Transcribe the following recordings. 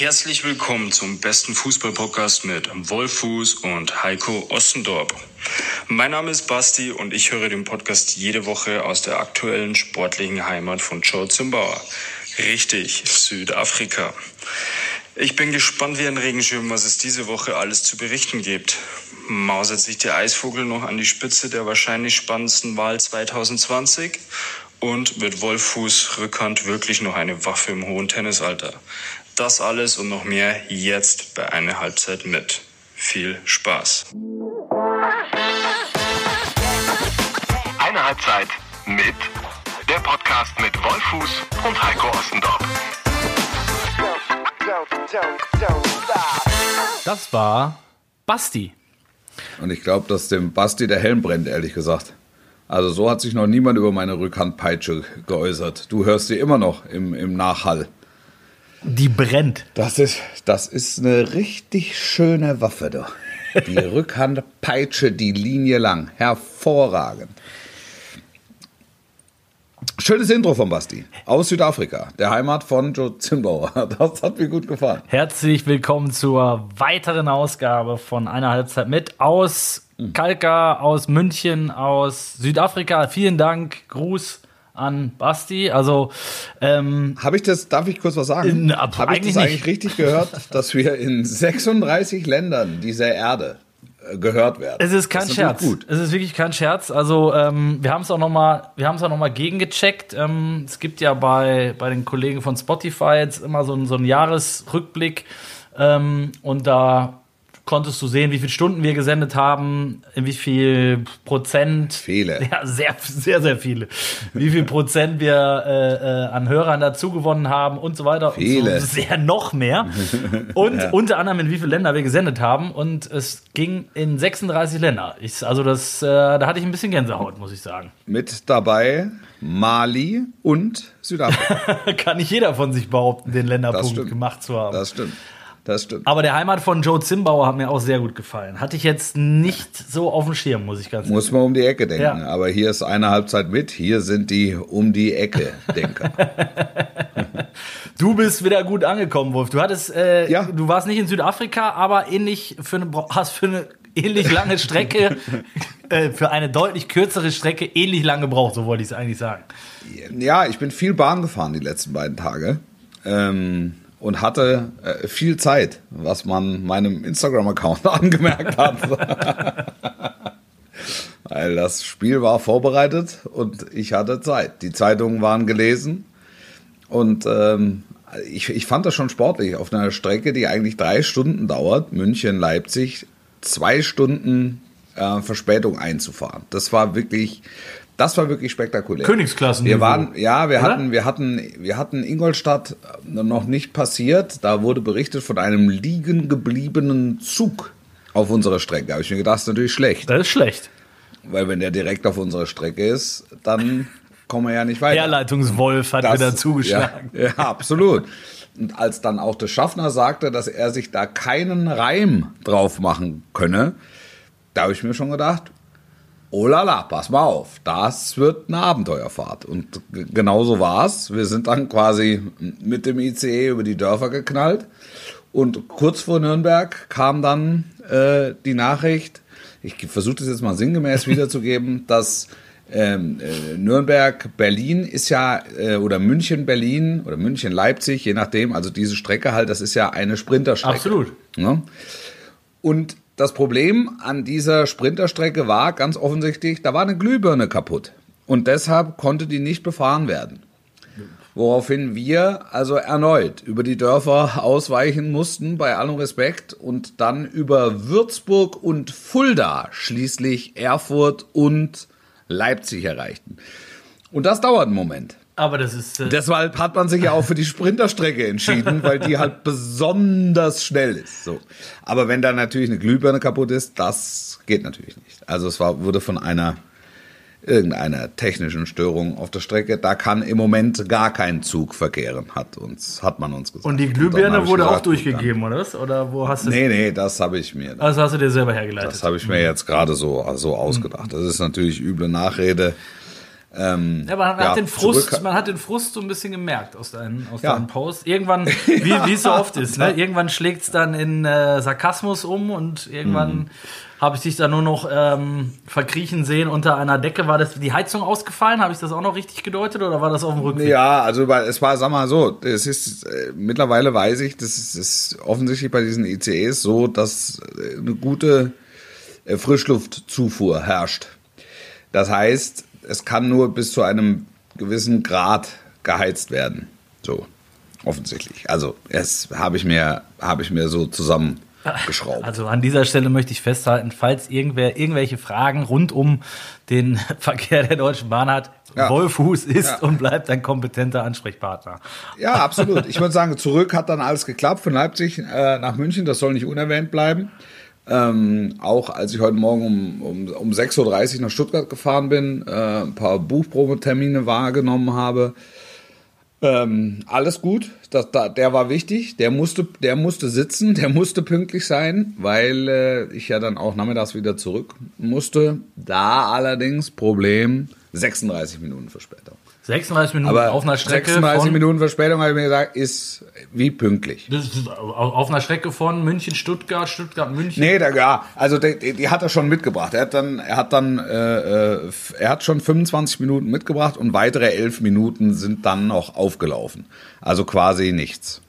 Herzlich willkommen zum besten Fußballpodcast mit Wolfuß und Heiko Ostendorp. Mein Name ist Basti und ich höre den Podcast jede Woche aus der aktuellen sportlichen Heimat von Joe Zimbauer. Richtig, Südafrika. Ich bin gespannt wie ein Regenschirm, was es diese Woche alles zu berichten gibt. Mausert sich der Eisvogel noch an die Spitze der wahrscheinlich spannendsten Wahl 2020? Und wird Wolfuß Rückhand wirklich noch eine Waffe im hohen Tennisalter? Das alles und noch mehr jetzt bei einer Halbzeit mit. Viel Spaß. Eine Halbzeit mit der Podcast mit Wolfuß und Heiko Ostendorf. Das war Basti. Und ich glaube, dass dem Basti der Helm brennt, ehrlich gesagt. Also so hat sich noch niemand über meine Rückhandpeitsche geäußert. Du hörst sie immer noch im, im Nachhall. Die brennt. Das ist, das ist eine richtig schöne Waffe, doch. Die Rückhandpeitsche, die Linie lang. Hervorragend. Schönes Intro von Basti. Aus Südafrika, der Heimat von Joe Zimbauer. Das hat mir gut gefallen. Herzlich willkommen zur weiteren Ausgabe von einer Halbzeit mit aus Kalka, aus München, aus Südafrika. Vielen Dank, Gruß an Basti. Also ähm, Habe ich das, darf ich kurz was sagen? Habe ich eigentlich das eigentlich nicht. richtig gehört, dass wir in 36 Ländern dieser Erde äh, gehört werden? Es ist kein das Scherz. Gut. Es ist wirklich kein Scherz. Also ähm, wir haben es auch noch mal, wir haben es auch noch mal gegengecheckt. Ähm, es gibt ja bei bei den Kollegen von Spotify jetzt immer so, einen- so einen Jahresrückblick ähm, und da konntest du sehen, wie viele Stunden wir gesendet haben, in wie viel Prozent. Viele. Ja, sehr, sehr, sehr viele. Wie viel Prozent wir äh, äh, an Hörern dazu gewonnen haben und so weiter. Viele. Und so sehr noch mehr. Und unter anderem in wie viele Länder wir gesendet haben. Und es ging in 36 Länder. Ich, also das, äh, da hatte ich ein bisschen Gänsehaut, muss ich sagen. Mit dabei Mali und Südafrika. Kann nicht jeder von sich behaupten, den Länderpunkt gemacht zu haben. Das stimmt. Das stimmt. Aber der Heimat von Joe Zimbauer hat mir auch sehr gut gefallen. Hatte ich jetzt nicht so auf dem Schirm, muss ich ganz ehrlich Muss man um die Ecke denken. Ja. Aber hier ist eine Halbzeit mit. Hier sind die um die Ecke Denker. Du bist wieder gut angekommen, Wolf. Du hattest, äh, Ja. du warst nicht in Südafrika, aber ähnlich für eine, hast für eine ähnlich lange Strecke, äh, für eine deutlich kürzere Strecke ähnlich lange gebraucht, so wollte ich es eigentlich sagen. ja, ich bin viel Bahn gefahren die letzten beiden Tage. Ähm, und hatte äh, viel Zeit, was man meinem Instagram-Account angemerkt hat. Weil das Spiel war vorbereitet und ich hatte Zeit. Die Zeitungen waren gelesen und ähm, ich, ich fand das schon sportlich. Auf einer Strecke, die eigentlich drei Stunden dauert, München, Leipzig, zwei Stunden äh, Verspätung einzufahren. Das war wirklich, das war wirklich spektakulär. Königsklassenniveau. Wir waren, ja, wir Oder? hatten, wir hatten, wir hatten Ingolstadt noch nicht passiert. Da wurde berichtet von einem liegen gebliebenen Zug auf unserer Strecke. Da habe ich mir gedacht, das ist natürlich schlecht. Das ist schlecht. Weil wenn der direkt auf unserer Strecke ist, dann kommen wir ja nicht weiter. Herleitungswolf hat Das- wieder zugeschlagen. Ja, ja, absolut. Und als dann auch der Schaffner sagte, dass er sich da keinen Reim drauf machen könne, da habe ich mir schon gedacht, oh la la, pass mal auf, das wird eine Abenteuerfahrt. Und genauso war's. Wir sind dann quasi mit dem ICE über die Dörfer geknallt. Und kurz vor Nürnberg kam dann äh, die Nachricht, ich versuche das jetzt mal sinngemäß wiederzugeben, dass ähm, äh, Nürnberg, Berlin ist ja, äh, oder München, Berlin oder München, Leipzig, je nachdem, also diese Strecke halt, das ist ja eine Sprinterstrecke. Absolut. Ne? Und das Problem an dieser Sprinterstrecke war ganz offensichtlich, da war eine Glühbirne kaputt. Und deshalb konnte die nicht befahren werden. Woraufhin wir also erneut über die Dörfer ausweichen mussten, bei allem Respekt, und dann über Würzburg und Fulda schließlich Erfurt und Leipzig erreichten. Und das dauert einen Moment. Aber das ist. Äh, Deshalb hat man sich ja auch für die Sprinterstrecke entschieden, weil die halt besonders schnell ist. So. Aber wenn da natürlich eine Glühbirne kaputt ist, das geht natürlich nicht. Also es war, wurde von einer irgendeiner technischen Störung auf der Strecke, da kann im Moment gar kein Zug verkehren, hat uns, hat man uns gesagt. und die Glühbirne wurde auch gesagt, durchgegeben, oder was? Oder wo hast du Nee, nee, das habe ich mir. Also hast du dir selber hergeleitet. Das habe ich mir jetzt gerade so, so ausgedacht. Das ist natürlich üble Nachrede. Ähm, Ja, man, ja, hat den Frust, man hat den Frust so ein bisschen gemerkt aus deinen, aus Ja. deinen Posts. Irgendwann, wie es so oft ist, ne? irgendwann schlägt es dann in äh, Sarkasmus um und irgendwann Mhm. habe ich dich da nur noch ähm, verkriechen sehen unter einer Decke. War das die Heizung ausgefallen? Habe ich das auch noch richtig gedeutet oder war das auf dem Rückweg? Ja, also es war, sag mal so, es ist äh, mittlerweile weiß ich, das ist, ist offensichtlich bei diesen ICEs so, dass äh, eine gute äh, Frischluftzufuhr herrscht. Das heißt, es kann nur bis zu einem gewissen Grad geheizt werden. So, offensichtlich. Also, es habe ich mir, habe ich mir so zusammengeschraubt. Also an dieser Stelle möchte ich festhalten, falls irgendwer irgendwelche Fragen rund um den Verkehr der Deutschen Bahn hat, Ja. Wolfuß ist Ja. und bleibt ein kompetenter Ansprechpartner. Ja, absolut. Ich würde sagen, zurück hat dann alles geklappt von Leipzig äh, nach München. Das soll nicht unerwähnt bleiben. Ähm, auch als ich heute Morgen um, um, um 6.30 Uhr nach Stuttgart gefahren bin, äh, ein paar Buchprobetermine wahrgenommen habe. Ähm, alles gut, das, da, der war wichtig, der musste, der musste sitzen, der musste pünktlich sein, weil äh, ich ja dann auch nachmittags wieder zurück musste. Da allerdings Problem 36 Minuten Verspätung. 36 Minuten Aber auf einer Strecke 36 von, Minuten Verspätung, habe ich mir gesagt, ist wie pünktlich. Das ist auf einer Strecke von München, Stuttgart, Stuttgart, München. Nee, da, ja, also die, die, hat er schon mitgebracht. Er hat dann, er hat dann, äh, äh, er hat schon 25 Minuten mitgebracht und weitere 11 Minuten sind dann noch aufgelaufen. Also quasi nichts.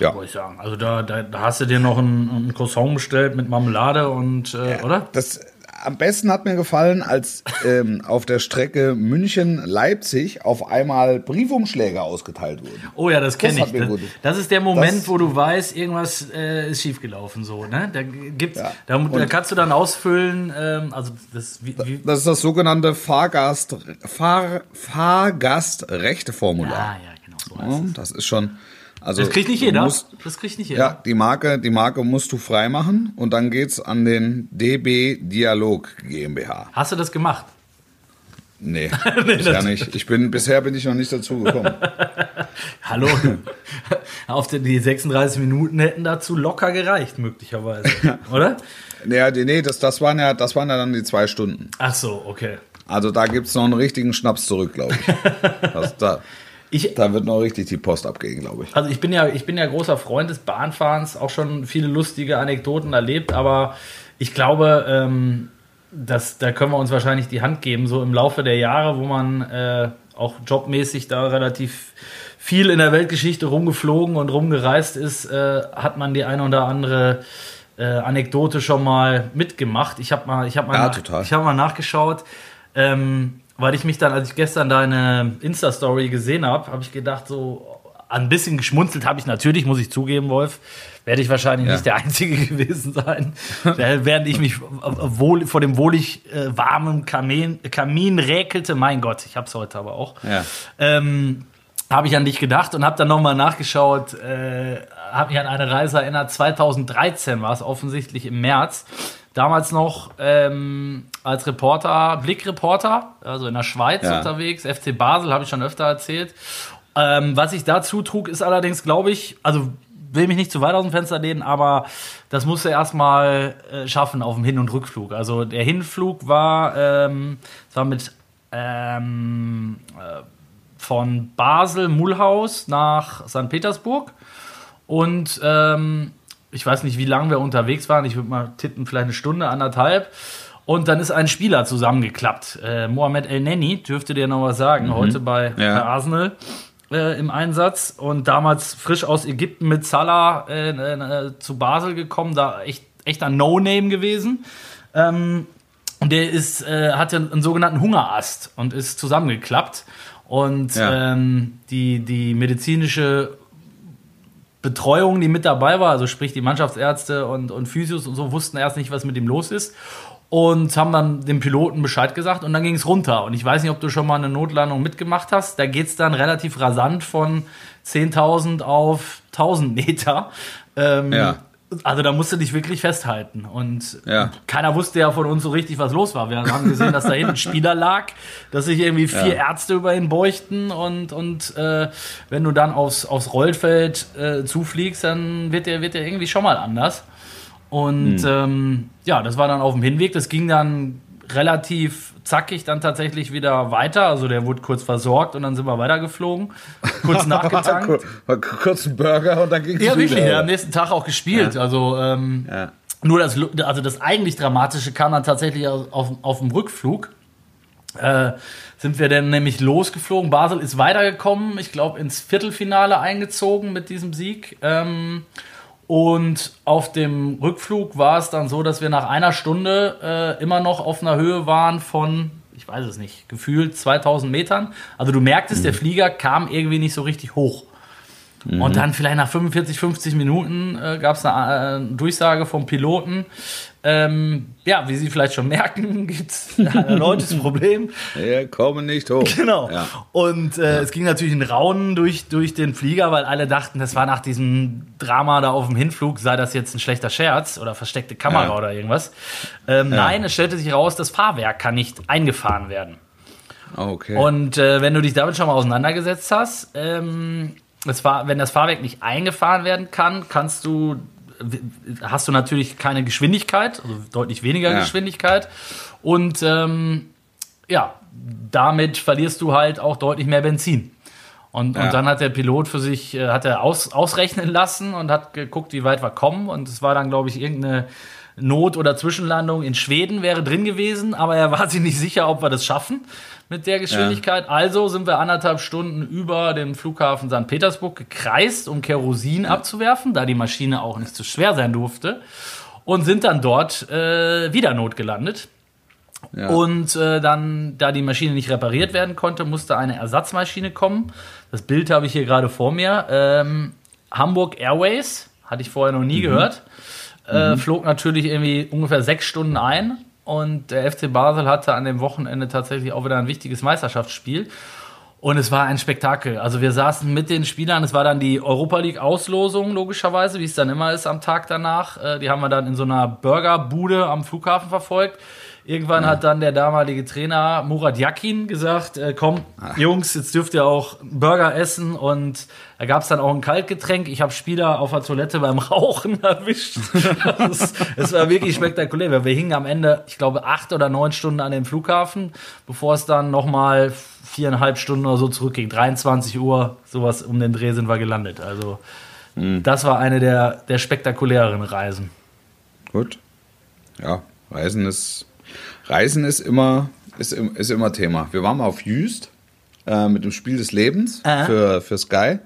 Ja. Wollte ich sagen. Also da, da, da hast du dir noch ein, ein Croissant bestellt mit Marmelade und, äh, oder? Das am besten hat mir gefallen, als ähm, auf der Strecke München-Leipzig auf einmal Briefumschläge ausgeteilt wurden. Oh ja, das kenne ich. Das, das ist der Moment, Das- wo du weißt, irgendwas äh, ist schiefgelaufen. So, ne? Da gibt's, Ja. da, da kannst du dann ausfüllen. Ähm, also das, wie, wie, Das ist das sogenannte Fahrgast, Fahr, Fahrgastrechteformular. ah ja, genau so heißt Ja, das ist schon. Also Das kriegt nicht jeder. Musst, das kriegt nicht jeder. ja, die Marke, die Marke musst du freimachen und dann geht's an den DB Dialog GmbH. Hast du das gemacht? Nee, bisher nicht. Ich bin, bisher bin ich noch nicht dazu gekommen. Hallo. Auf die, die 36 Minuten hätten dazu locker gereicht, möglicherweise. Oder? nee, die- nee das, das, waren ja, das waren ja dann die zwei Stunden. Ach so, okay. Also da gibt's noch einen richtigen Schnaps zurück, glaube ich. Das, da, Ich, da wird noch richtig die Post abgehen, glaube ich. Also ich bin ja, ich bin ja großer Freund des Bahnfahrens, auch schon viele lustige Anekdoten erlebt, aber ich glaube, ähm, dass, da können wir uns wahrscheinlich die Hand geben, so im Laufe der Jahre, wo man äh, auch jobmäßig da relativ viel in der Weltgeschichte rumgeflogen und rumgereist ist, äh, hat man die eine oder andere äh, Anekdote schon mal mitgemacht. Ich habe mal, ich habe mal, Ja, ich habe mal nachgeschaut, ähm, weil ich mich dann, als ich gestern deine Insta-Story gesehen habe, habe ich gedacht, so ein bisschen geschmunzelt habe ich natürlich, muss ich zugeben, Wolf. Werde ich wahrscheinlich Ja. nicht der Einzige gewesen sein. Äh, Während ich mich wohl, vor dem wohlig äh, warmen Kamin, Kamin räkelte, mein Gott, ich habe es heute aber auch. Ja. Ähm, habe ich an dich gedacht und habe dann nochmal nachgeschaut, äh, habe mich an eine Reise erinnert, 2013 war es offensichtlich im März. Damals noch ähm, als Reporter, Blickreporter, also in der Schweiz Ja. unterwegs, FC Basel, habe ich schon öfter erzählt. Ähm, was ich dazu trug, ist allerdings, glaube ich, also will mich nicht zu weit aus dem Fenster lehnen, aber das musste erstmal äh, schaffen auf dem Hin- und Rückflug. Also der Hinflug war, ähm, war mit ähm, äh, von Basel, Mulhouse nach St. Petersburg. Und ähm, ich weiß nicht, wie lange wir unterwegs waren. Ich würde mal tippen, vielleicht eine Stunde, anderthalb. Und dann ist ein Spieler zusammengeklappt. Äh, Mohamed El Neni, dürfte dir noch was sagen, heute bei, Ja. Arsenal äh, im Einsatz. Und damals frisch aus Ägypten mit Salah äh, äh, zu Basel gekommen, da echt, echt ein No-Name gewesen. Ähm, und der ist, äh, hatte einen sogenannten Hungerast und ist zusammengeklappt. Und Ja. ähm, die, die medizinische Betreuung, die mit dabei war, also sprich die Mannschaftsärzte und, und Physios und so, wussten erst nicht, was mit ihm los ist. Und haben dann dem Piloten Bescheid gesagt und dann ging es runter. Und ich weiß nicht, ob du schon mal eine Notlandung mitgemacht hast. Da geht es dann relativ rasant von 10.000 auf 1.000 Meter. Ähm, Ja. Also da musst du dich wirklich festhalten. Und Ja. keiner wusste ja von uns so richtig, was los war. Wir haben gesehen, dass da hinten ein Spieler lag, dass sich irgendwie vier Ja. Ärzte über ihn beuchten und, und äh, wenn du dann aufs, aufs Rollfeld äh, zufliegst, dann wird der, wird der irgendwie schon mal anders. Und Hm. ähm, ja, das war dann auf dem Hinweg. Das ging dann relativ zackig dann tatsächlich wieder weiter. Also der wurde kurz versorgt und dann sind wir weitergeflogen. Kurz nachgetankt. kurz einen Burger und dann ging es ja, wieder. wirklich. Ja, am nächsten Tag auch gespielt. Also ähm, Ja. nur das, also das eigentlich Dramatische kam dann tatsächlich auf, auf, auf dem Rückflug. Äh, sind wir dann nämlich losgeflogen. Basel ist weitergekommen, ich glaube, ins Viertelfinale eingezogen mit diesem Sieg. Ähm, und auf dem Rückflug war es dann so, dass wir nach einer Stunde äh, immer noch auf einer Höhe waren von, ich weiß es nicht, gefühlt 2000 Metern. Also du merktest, der Flieger kam irgendwie nicht so richtig hoch. Und dann vielleicht nach 45, 50 Minuten äh, gab es eine äh, Durchsage vom Piloten. Ähm, ja, wie Sie vielleicht schon merken, gibt es ein erneutes Problem. Wir kommen nicht hoch. Genau. Ja. Und äh, es ging natürlich ein Raunen durch, durch den Flieger, weil alle dachten, das war nach diesem Drama da auf dem Hinflug, sei das jetzt ein schlechter Scherz oder versteckte Kamera Ja. oder irgendwas. Ähm, Nein, es stellte sich raus, das Fahrwerk kann nicht eingefahren werden. Okay. Und äh, wenn du dich damit schon mal auseinandergesetzt hast, ähm, es war, wenn das Fahrwerk nicht eingefahren werden kann, kannst du, hast du natürlich keine Geschwindigkeit, also deutlich weniger Ja. Geschwindigkeit. Und ähm, ja, damit verlierst du halt auch deutlich mehr Benzin. Und, Ja. und dann hat der Pilot für sich, äh, hat er aus, ausrechnen lassen und hat geguckt, wie weit wir kommen. Und es war dann, glaube ich, irgendeine Not- oder Zwischenlandung in Schweden wäre drin gewesen, aber er war sich nicht sicher, ob wir das schaffen mit der Geschwindigkeit. Also sind wir anderthalb Stunden über den Flughafen St. Petersburg gekreist, um Kerosin abzuwerfen, da die Maschine auch nicht zu schwer sein durfte. Und sind dann dort äh, wieder notgelandet. ja. Und äh, dann, da die Maschine nicht repariert werden konnte, musste eine Ersatzmaschine kommen. Das Bild habe ich hier gerade vor mir. Ähm, Hamburg Airways, hatte ich vorher noch nie gehört, äh, flog natürlich irgendwie ungefähr sechs Stunden ein. Und der FC Basel hatte an dem Wochenende tatsächlich auch wieder ein wichtiges Meisterschaftsspiel. Und es war ein Spektakel. Also wir saßen mit den Spielern, es war dann die Europa League Auslosung logischerweise, wie es dann immer ist am Tag danach. Äh, Die haben wir dann in so einer Burgerbude am Flughafen verfolgt. Irgendwann hat dann der damalige Trainer Murat Yakin gesagt, äh, komm, Jungs, jetzt dürft ihr auch Burger essen. Und da gab es dann auch ein Kaltgetränk. Ich habe Spieler auf der Toilette beim Rauchen erwischt. Es war wirklich spektakulär. weil Wir hingen am Ende, ich glaube, acht oder neun Stunden an dem Flughafen, bevor es dann nochmal viereinhalb Stunden oder so zurückging. 23 Uhr, sowas um den Dreh sind wir gelandet. Also das war eine der, der spektakuläreren Reisen. Gut. Ja, Reisen ist, Reisen ist immer, ist, ist immer Thema. Wir waren mal auf Jüst äh, mit dem Spiel des Lebens Äh. für, für Sky.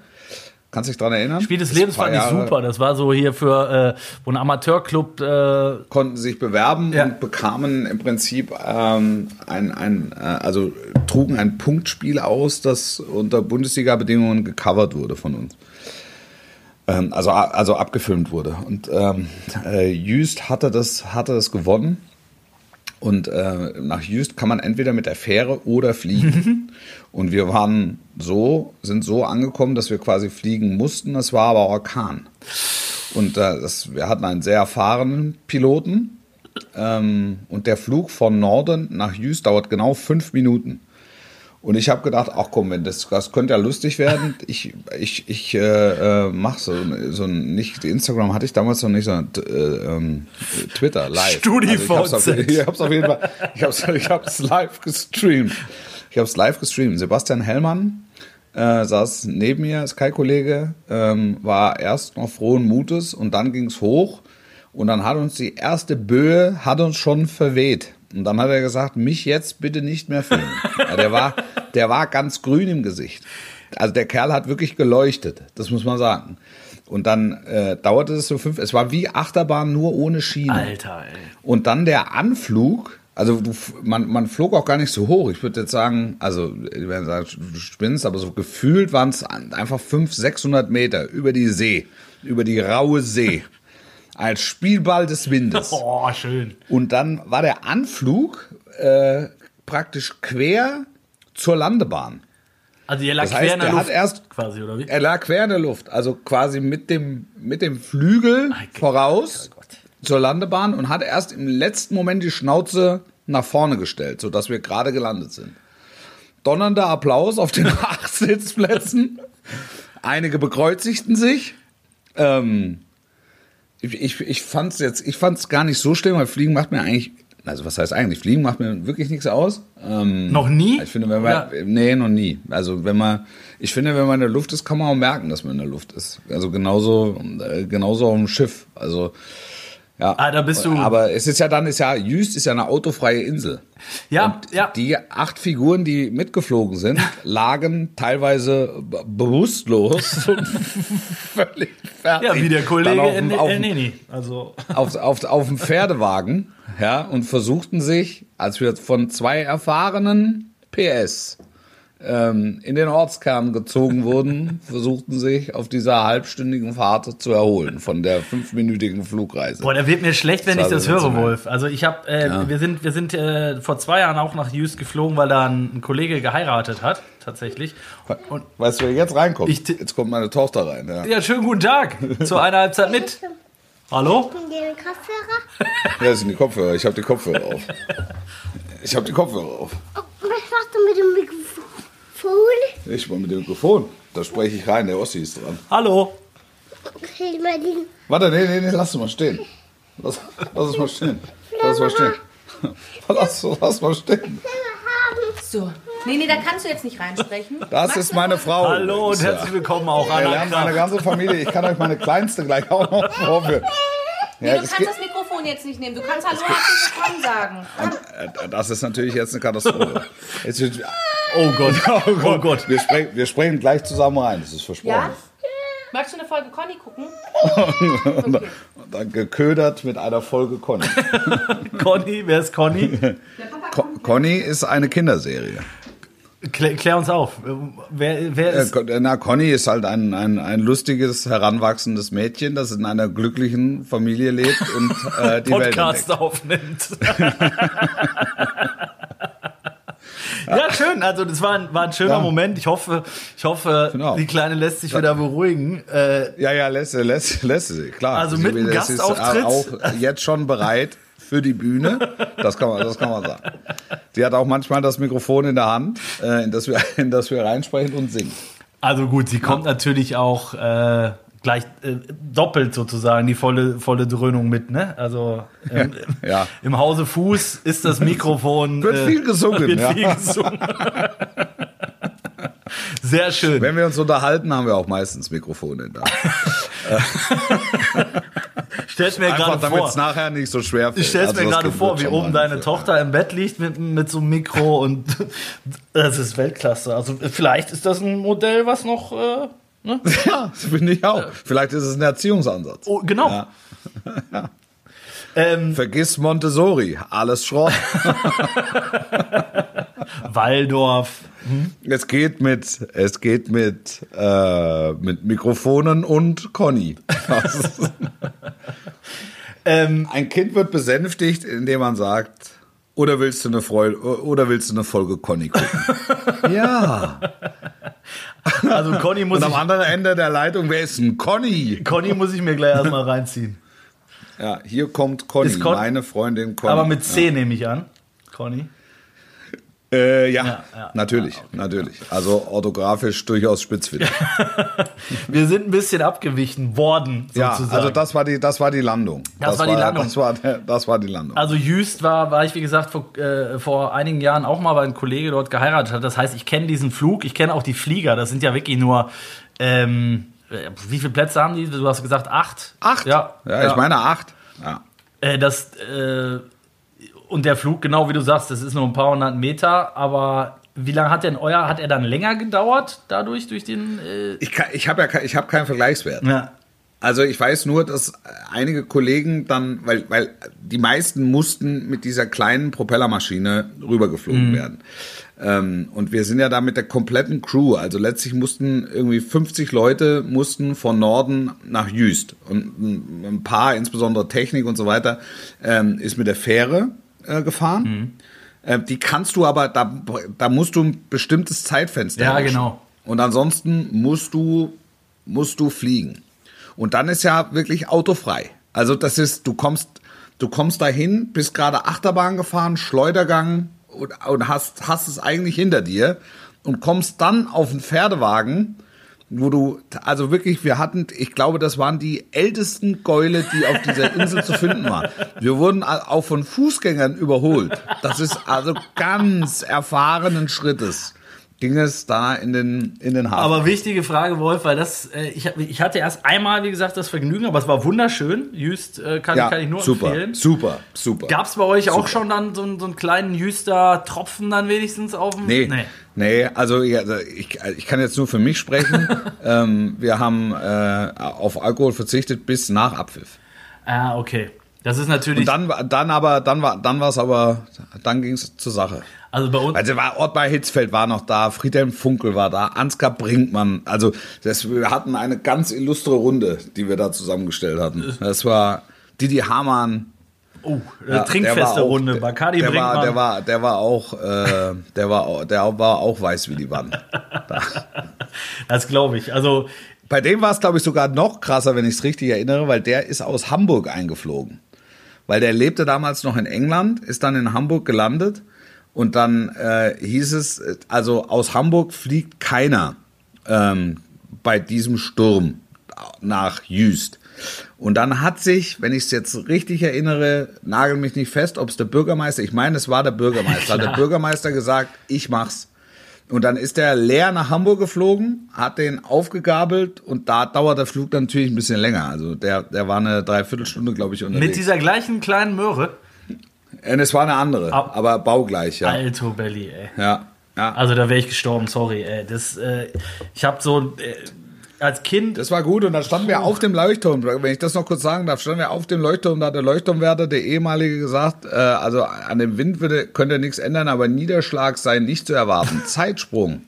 Kannst du dich daran erinnern? Spiel des Lebens fand ich super. Das war so hier für äh, wo ein Amateurclub. Äh, Konnten sich bewerben Ja. und bekamen im Prinzip ähm, ein, ein äh, also trugen ein Punktspiel aus, das unter Bundesliga-Bedingungen gecovert wurde von uns. Ähm, also, also abgefilmt wurde. Und ähm, äh, Jüst hatte das, hatte das gewonnen. Und äh, nach Jüst kann man entweder mit der Fähre oder fliegen. Und wir waren so, sind so angekommen, dass wir quasi fliegen mussten. Es war aber Orkan. Und äh, das, wir hatten einen sehr erfahrenen Piloten. Ähm, und der Flug von Norden nach Jüst dauert genau fünf Minuten. Und ich habe gedacht, ach komm, wenn das, das könnte ja lustig werden. Ich, ich, ich äh, äh, mache so, so ein, nicht, Instagram hatte ich damals noch nicht, sondern äh, ähm, Twitter live. StudiVZ. Also ich hab's auf, ich hab's auf jeden Fall, ich hab's, ich hab's live gestreamt. Ich hab's live gestreamt. Sebastian Hellmann äh, saß neben mir, Sky-Kollege, ähm, war erst noch frohen Mutes und dann ging's hoch und dann hat uns die erste Böe hat uns schon verweht. Und dann hat er gesagt, mich jetzt bitte nicht mehr filmen. Ja, der, war, der war ganz grün im Gesicht. Also der Kerl hat wirklich geleuchtet, das muss man sagen. Und dann äh, dauerte es so fünf, es war wie Achterbahn nur ohne Schiene. Alter, ey. Und dann der Anflug, also du, man, man flog auch gar nicht so hoch. Ich würde jetzt sagen, also die werden sagen, du spinnst, aber so gefühlt waren es einfach 500, 600 Meter über die See, über die raue See. Als Spielball des Windes. Oh, schön. Und dann war der Anflug äh, praktisch quer zur Landebahn. Also ihr lag Das quer heißt, in der Luft erst- quasi, oder wie? Er lag quer in der Luft, also quasi mit dem, mit dem Flügel voraus zur Landebahn und hat erst im letzten Moment die Schnauze nach vorne gestellt, sodass wir gerade gelandet sind. Donnernder Applaus auf den acht Sitzplätzen. Einige bekreuzigten sich. Ähm, ich ich, ich fand es jetzt, ich fand es gar nicht so schlimm, weil Fliegen macht mir eigentlich also was heißt eigentlich? Fliegen macht mir wirklich nichts aus. Ähm, Noch nie? Ich finde, wenn man, Ja. nee, noch nie. Also wenn man, ich finde, wenn man in der Luft ist, kann man auch merken, dass man in der Luft ist. Also genauso, äh, genauso auf dem Schiff. Also ja. Ah, da bist du- Aber es ist ja dann, ist ja Jüst ist ja eine autofreie Insel. Ja, Und ja. Die acht Figuren, die mitgeflogen sind, lagen teilweise bewusstlos und völlig fertig. Ja, wie der Kollege auf in dem- auf El Neni. Also, auf, auf, auf dem Pferdewagen, ja, und versuchten sich, als wir von zwei erfahrenen PS ähm, in den Ortskern gezogen wurden, versuchten sich auf dieser halbstündigen Fahrt zu erholen von der fünfminütigen Flugreise. boah, da wird mir schlecht, wenn Das ich das höre. Wolf. Also ich habe, äh, wir sind, wir sind äh, vor zwei Jahren auch nach Houston geflogen, weil da ein, ein Kollege geheiratet hat, tatsächlich. Und weißt du, wer jetzt reinkommt? Ich jetzt kommt meine Tochter rein. Ja. ja, schönen guten Tag zu einer Halbzeit mit. Hallo? Den Kopfhörer? Ja, das sind die Kopfhörer. Ich habe die Kopfhörer auf. Ich habe die Kopfhörer auf. Oh, was machst du mit dem Mikrofon? Ich mal mit dem Mikrofon. Da spreche ich rein. Der Ossi ist dran. Hallo? Okay, mal den. Warte, nee, nee, nee, lass es mal stehen. Lass, lass es mal stehen. Lass es mal stehen. Lass, lass mal stehen. So. Nee, nee, da kannst du jetzt nicht reinsprechen. Das Magst ist meine Frau. Hallo und herzlich willkommen auch an lernt meine ganze Familie. Ich kann euch meine Kleinste gleich auch noch vorführen. Nee, Ja, du das, kannst das Mikrofon jetzt nicht nehmen. Du kannst Hallo, herzlich willkommen sagen. äh, das ist natürlich jetzt eine Katastrophe. Jetzt, wird- Oh Gott, oh Gott. wir, sprechen, wir sprechen gleich zusammen rein. Das ist versprochen. Ja? Magst du eine Folge Conny gucken? Okay. Und dann geködert mit einer Folge Conny. Conny, wer ist Conny? Co Conny ist eine Kinderserie. Klär, klär uns auf. Wer, wer Äh, ist. Na, Conny ist halt ein, ein, ein lustiges, heranwachsendes Mädchen, das in einer glücklichen Familie lebt und äh, die Welt Podcast entdeckt. aufnimmt. ja, schön. Also das war ein, war ein schöner Ja. Moment. Ich hoffe, ich hoffe, Genau. die Kleine lässt sich wieder beruhigen. Äh, Ja, ja, lässt, lässt, lässt sie, klar. Also Sie- mit einem das ist Gastauftritt? auch jetzt schon bereit für die Bühne. Das kann man, das kann man sagen. Sie hat auch manchmal das Mikrofon in der Hand, äh, in, das wir, in das wir reinsprechen und singen. also gut, sie kommt natürlich auch äh, gleich äh, doppelt sozusagen die volle, volle Dröhnung mit. Ne? Also ähm, Ja. im Hause Fuß ist das Mikrofon. Wird viel gesungen, Wird ja. viel gesungen. Sehr schön. Wenn wir uns unterhalten, haben wir auch meistens Mikrofone Hand. Stell's mir gerade damit vor. es nachher nicht so schwer fällt. Ich stell's Also mir gerade vor, wie oben deine Tochter im Bett liegt mit, mit so einem Mikro und das ist Weltklasse. Also vielleicht ist das ein Modell, was noch äh, ne? Ja, das finde ich auch. Vielleicht ist es ein Erziehungsansatz. oh, genau. Ja. Ähm, Vergiss Montessori, alles Schrott. Waldorf. es geht mit, es geht mit, äh, mit Mikrofonen und Conny. Ähm, Ein Kind wird besänftigt, indem man sagt, oder willst du eine Freude, oder willst du eine Folge Conny gucken? ja. Also Conny muss, Und am ich, anderen Ende der Leitung, wer ist ein Conny? Conny muss ich mir gleich erstmal reinziehen. Ja, hier kommt Conny, Con- meine Freundin Conny. Aber mit C nehme ich an. Conny. Äh, ja, Ja, ja, natürlich, natürlich. Also orthografisch durchaus spitzfindig. Wir sind ein bisschen abgewichen worden, Ja, sozusagen. also das war die, das war die Landung. Das war die Landung. Das war, das war die Landung. Also Jüst war, war ich wie gesagt vor, äh, vor einigen Jahren auch mal, weil ein Kollege dort geheiratet hat. Das heißt, ich kenne diesen Flug, ich kenne auch die Flieger. Das sind ja wirklich nur, ähm, äh, wie viele Plätze haben die? Du hast gesagt acht. acht. Ja, ja, ich meine acht. Ja. Äh, das, äh, und der Flug, genau wie du sagst, das ist nur ein paar hundert Meter, aber wie lange hat denn euer, hat er dann länger gedauert dadurch, durch den, äh, Ich, kann- ich habe ja ich hab keinen Vergleichswert. ja. Also ich weiß nur, dass einige Kollegen dann, weil, weil die meisten mussten mit dieser kleinen Propellermaschine rübergeflogen werden. Ähm, und wir sind ja da mit der kompletten Crew, also letztlich mussten irgendwie 50 Leute mussten von Norden nach Jüst. Und ein ein paar, insbesondere Technik und so weiter, ähm, ist mit der Fähre äh, gefahren. Äh, die kannst du aber, da, da musst du ein bestimmtes Zeitfenster Ja, erwischen. genau. Und ansonsten musst du, musst du fliegen. Und dann ist ja wirklich autofrei. Also das ist, du kommst, du kommst dahin, bist gerade Achterbahn gefahren, Schleudergang und, und hast, hast es eigentlich hinter dir und kommst dann auf einen Pferdewagen, wo du, also wirklich, wir hatten, ich glaube, das waren die ältesten Gäule, die auf dieser Insel zu finden waren. Wir wurden auch von Fußgängern überholt. Das ist also ganz erfahrenen Schrittes ging es da in den, in den Hafen. Aber wichtige Frage, Wolf, weil das, äh, ich, ich hatte erst einmal, wie gesagt, das Vergnügen, aber es war wunderschön. Jüst äh, kann, ja, kann ich nur super, empfehlen. super, super. Gab es bei euch Super. auch schon dann so, einen- so einen kleinen Jüster-Tropfen dann wenigstens auf dem? Nee, nee. also ja, also ich, ich kann jetzt nur für mich sprechen. ähm, wir haben äh, auf Alkohol verzichtet bis nach Abpfiff. Ah, okay. Das ist natürlich, Und dann, dann aber, dann war, dann war es aber, dann ging es zur Sache. Also bei uns, Also war Ottmar Hitzfeld war noch da, Friedhelm Funkel war da, Ansgar Brinkmann. Also das, wir hatten eine ganz illustre Runde, die wir da zusammengestellt hatten. Das war Didi Hamann. oh, äh, Ja, trinkfeste auch- Runde, Bacardi der Brinkmann. war, der war, der war auch, äh, der war, der war auch weiß wie die Wand. das glaube ich. Also, Bei dem war es, glaube ich, sogar noch krasser, wenn ich es richtig erinnere, weil der ist aus Hamburg eingeflogen. Weil der lebte damals noch in England, ist dann in Hamburg gelandet und dann äh, hieß es, also aus Hamburg fliegt keiner ähm, bei diesem Sturm nach Jüst. Und dann hat sich, wenn ich es jetzt richtig erinnere, nagel mich nicht fest, ob es der Bürgermeister, ich meine, es war der Bürgermeister, hat der Bürgermeister gesagt, ich mach's. Und dann ist er leer nach Hamburg geflogen, hat den aufgegabelt und da dauert der Flug natürlich ein bisschen länger. Also der, der war eine Dreiviertelstunde, glaube ich, unterwegs. mit dieser gleichen kleinen Möhre. Und es war eine andere, Ab- aber baugleich, ja. Alto Belly, ey. Ja, ja. Also da wäre ich gestorben, sorry, ey. Das, äh, ich habe so äh, als Kind. Das war gut und dann standen wir auf dem Leuchtturm. Wenn ich das noch kurz sagen darf, standen wir auf dem Leuchtturm. Da hat der Leuchtturmwärter, der ehemalige, gesagt, äh, also an dem Wind würde, könnte nichts ändern, aber Niederschlag sei nicht zu erwarten. Zeitsprung.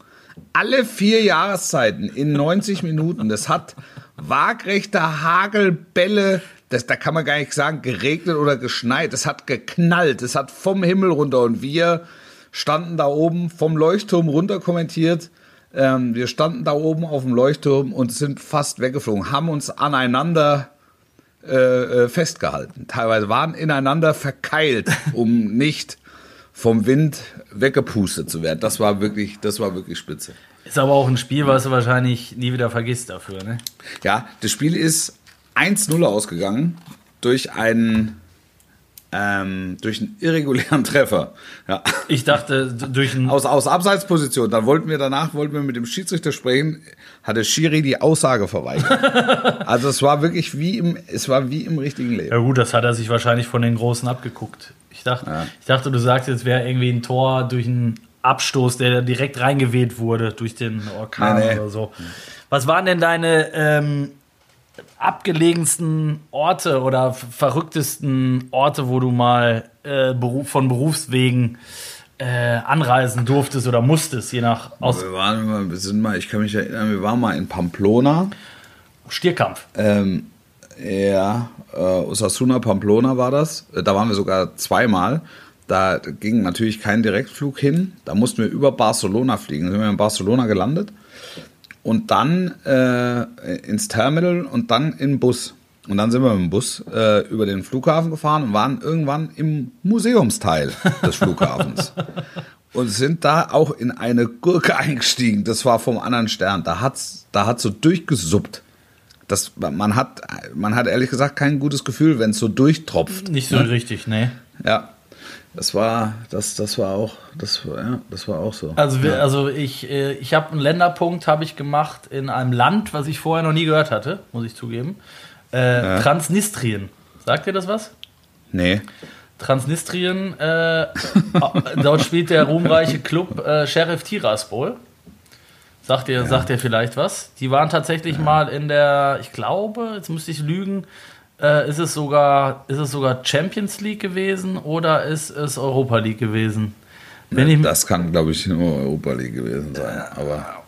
Alle vier Jahreszeiten in 90 Minuten. Das hat waagrechte Hagelbälle. Das, da kann man gar nicht sagen, geregnet oder geschneit. Es hat geknallt. Es hat vom Himmel runter. Und wir standen da oben vom Leuchtturm runter kommentiert. Ähm, wir standen da oben auf dem Leuchtturm und sind fast weggeflogen, haben uns aneinander äh, äh, festgehalten. Teilweise waren ineinander verkeilt, um nicht vom Wind weggepustet zu werden. Das war wirklich, das war wirklich spitze. Ist aber auch ein Spiel, was du wahrscheinlich nie wieder vergisst dafür, ne? Ja, das Spiel ist 1-0 ausgegangen durch einen ähm, durch einen irregulären Treffer. Ja. Ich dachte, durch ein. Aus, aus Abseitsposition. Dann wollten wir danach, wollten wir mit dem Schiedsrichter sprechen, hat der Schiri die Aussage verweigert. also es war wirklich wie im, es war wie im richtigen Leben. Ja gut, das hat er sich wahrscheinlich von den Großen abgeguckt. Ich dachte, ich dachte du sagst, jetzt wäre irgendwie ein Tor durch einen Abstoß, der direkt reingeweht wurde durch den Orkan Nee, nee. oder so. Was waren denn deine ähm, abgelegensten Orte oder verrücktesten Orte, wo du mal äh, von Berufswegen äh, anreisen durftest oder musstest, je nach Aus Wir waren immer, wir sind mal, ich kann mich erinnern, wir waren mal in Pamplona. Stierkampf? Ähm, ja, äh, Osasuna Pamplona war das. Äh, Da waren wir sogar zweimal. Da ging natürlich kein Direktflug hin. Da mussten wir über Barcelona fliegen. Da sind wir in Barcelona gelandet. Und dann äh, ins Terminal und dann in den Bus. Und dann sind wir mit dem Bus äh, über den Flughafen gefahren und waren irgendwann im Museumsteil des Flughafens. und sind da auch in eine Gurke eingestiegen. Das war vom anderen Stern. Da hat's, da hat so durchgesuppt. Das, man, hat, man hat ehrlich gesagt kein gutes Gefühl, wenn es so durchtropft. Nicht so richtig, ne? Ja, das war, das, das war auch, das war, ja, das war auch so. Also, wir, also ich, äh, ich habe einen Länderpunkt habe ich gemacht in einem Land, was ich vorher noch nie gehört hatte, muss ich zugeben. Äh, Transnistrien. Sagt ihr das was? Nee. Transnistrien, äh, dort spielt der ruhmreiche Club äh, Sheriff Tiraspol. Sagt ihr, sagt ihr vielleicht was? Die waren tatsächlich mal in der, ich glaube, jetzt müsste ich lügen, äh, ist, es sogar, ist es sogar Champions League gewesen oder ist es Europa League gewesen? Wenn ich, Das kann, glaube ich, nur Europa League gewesen sein. Aber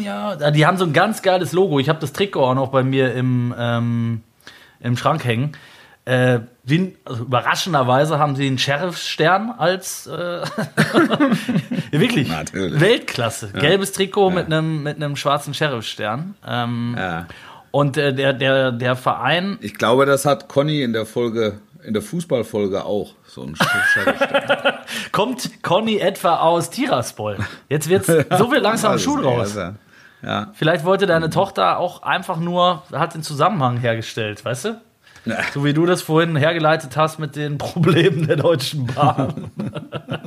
Ja, die haben so ein ganz geiles Logo. Ich habe das Trikot auch noch bei mir im, ähm, im Schrank hängen. Äh, wie, also überraschenderweise haben sie einen Sheriff-Stern als äh, ja, wirklich. Weltklasse. Gelbes Trikot mit einem mit einem schwarzen Sheriff-Stern. Ähm, ja. Und äh, der, der, der Verein, ich glaube, das hat Conny in der Folge, in der Fußballfolge auch. So ein kommt Conny etwa aus Tiraspol? Jetzt wird so viel langsam Also, Schuh draus. Ja, Ja. Vielleicht wollte deine Tochter auch einfach nur, hat den Zusammenhang hergestellt, weißt du? So wie du das vorhin hergeleitet hast mit den Problemen der Deutschen Bahn.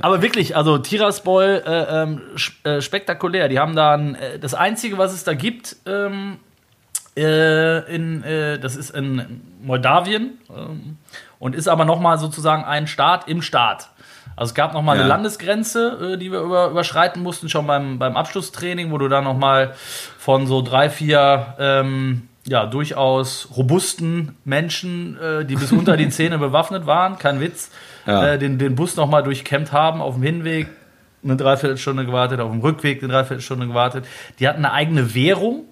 Aber wirklich, also Tiraspol, äh, ähm, äh, spektakulär. Die haben da ein, äh, das Einzige, was es da gibt, ähm, äh, in, äh, das ist in Moldawien ähm, und ist aber nochmal sozusagen ein Staat im Staat. Also es gab nochmal Ja. eine Landesgrenze, äh, die wir über, überschreiten mussten, schon beim, beim Abschlusstraining, wo du dann nochmal von so drei, vier ähm, ja, durchaus robusten Menschen, äh, die bis unter die Zähne bewaffnet waren, kein Witz, Ja. äh, den, den Bus nochmal durchkämmt haben auf dem Hinweg, eine Dreiviertelstunde gewartet, auf dem Rückweg eine Dreiviertelstunde gewartet. Die hatten eine eigene Währung.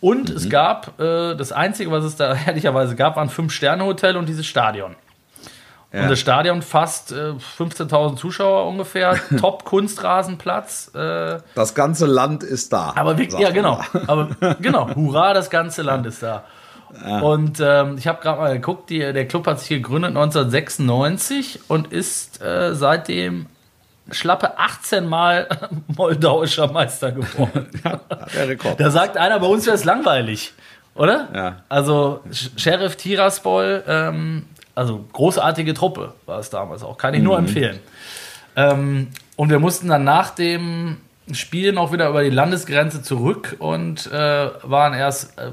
Und Mhm. es gab, äh, das Einzige, was es da ehrlicherweise gab, war ein Fünf-Sterne-Hotel und dieses Stadion. Ja. Und das Stadion fasst äh, 15.000 Zuschauer ungefähr, Top-Kunstrasenplatz. Äh, Das ganze Land ist da. aber wirklich, ja, genau. Aber hurra, das ganze Land ist da. Und ähm, ich habe gerade mal geguckt, die, der Club hat sich gegründet 1996 und ist äh, seitdem schlappe 18 Mal moldauischer Meister geworden. Der Rekord. Da sagt einer, bei uns wäre es langweilig, oder? Ja. Also Sh- Sheriff Tiraspol, ähm, also großartige Truppe war es damals auch, kann ich Mhm. nur empfehlen. Ähm, und wir mussten dann nach dem Spiel noch wieder über die Landesgrenze zurück und äh, waren erst äh,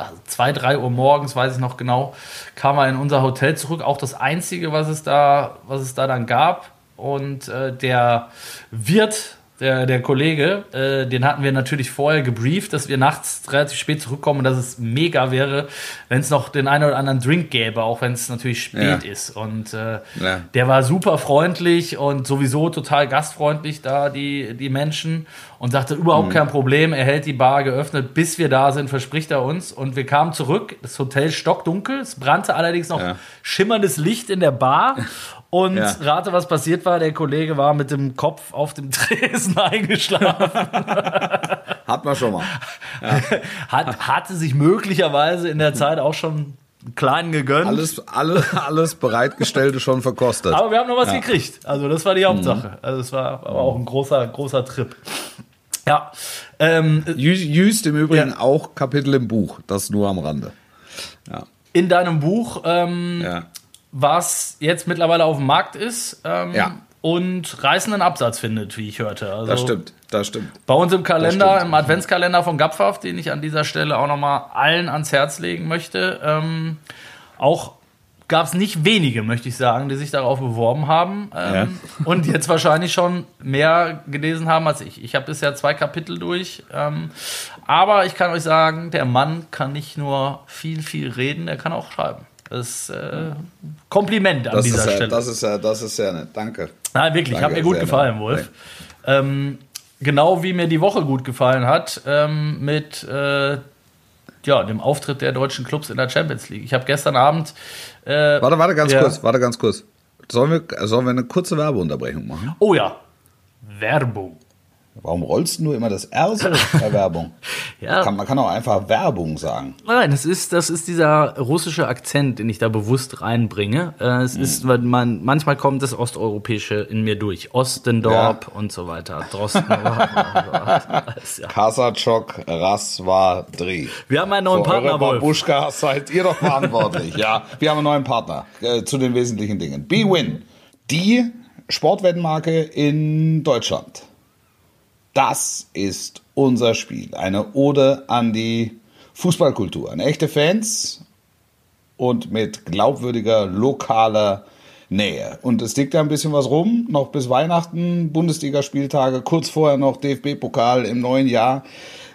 also zwei, drei Uhr morgens, weiß ich noch genau, kamen wir in unser Hotel zurück. Auch das Einzige, was es da, was es da dann gab. Und äh, der Wirt, der, der Kollege, äh, den hatten wir natürlich vorher gebrieft, dass wir nachts relativ spät zurückkommen und dass es mega wäre, wenn es noch den einen oder anderen Drink gäbe, auch wenn es natürlich spät Ja. ist. Und äh, Ja. der war super freundlich und sowieso total gastfreundlich da, die, die Menschen. Und sagte, überhaupt Mhm. kein Problem, er hält die Bar geöffnet, bis wir da sind, verspricht er uns. Und wir kamen zurück, das Hotel stockdunkel, es brannte allerdings noch Ja. schimmerndes Licht in der Bar. Und Ja. rate, was passiert war, der Kollege war mit dem Kopf auf dem Tresen eingeschlafen. Hat man schon mal. Hat, hatte sich möglicherweise in der Zeit auch schon einen kleinen gegönnt. Alles, alle, alles Bereitgestellte schon verkostet. Aber wir haben noch was Ja. Mhm. gekriegt. Also das war die Hauptsache. Also es war aber auch ein großer, großer Trip. Ja. Ähm, Jü- Jüst im Übrigen Ja. auch Kapitel im Buch. Das nur am Rande. Ja. in deinem Buch, ähm, Ja. Was jetzt mittlerweile auf dem Markt ist ähm, Ja. und reißenden Absatz findet, wie ich hörte. Also Das stimmt. Das stimmt. Bei uns im Kalender, im Adventskalender von Gapfaf, den ich an dieser Stelle auch nochmal allen ans Herz legen möchte, ähm, auch gab es nicht wenige, möchte ich sagen, die sich darauf beworben haben ähm, und jetzt wahrscheinlich schon mehr gelesen haben als ich. Ich habe bisher zwei Kapitel durch, ähm, aber ich kann euch sagen, der Mann kann nicht nur viel, viel reden, er kann auch schreiben. Das ist äh, Kompliment an Das dieser ja, Stelle. das, ist ja, das ist ja nett. Danke. Nein, wirklich, Danke, hat mir gut gefallen, nett. Wolf. Ähm, genau wie mir die Woche gut gefallen hat ähm, mit äh, ja, dem Auftritt der deutschen Clubs in der Champions League. Ich habe gestern Abend. Äh, Warte, warte ganz Ja. kurz. Warte ganz kurz. Sollen wir, sollen wir eine kurze Werbeunterbrechung machen? oh ja, Werbung. Warum rollst du nur immer das R so bei Werbung? Ja. Kann, man kann auch einfach Werbung sagen. Nein, das ist, das ist dieser russische Akzent, den ich da bewusst reinbringe. Äh, es ist, weil man, manchmal kommt das Osteuropäische in mir durch. Ostendorp und so weiter. Drosten. Ja. Kasachok Rasvadri. Wir haben einen neuen Für Partner, eure Wolf. Babuschka seid ihr doch verantwortlich. ja, wir haben einen neuen Partner äh, zu den wesentlichen Dingen. B-Win, die Sportwettenmarke in Deutschland. Das ist unser Spiel. Eine Ode an die Fußballkultur. An echte Fans und mit glaubwürdiger lokaler Nähe. Und es liegt ja ein bisschen was rum, noch bis Weihnachten, Bundesligaspieltage, kurz vorher noch DFB-Pokal im neuen Jahr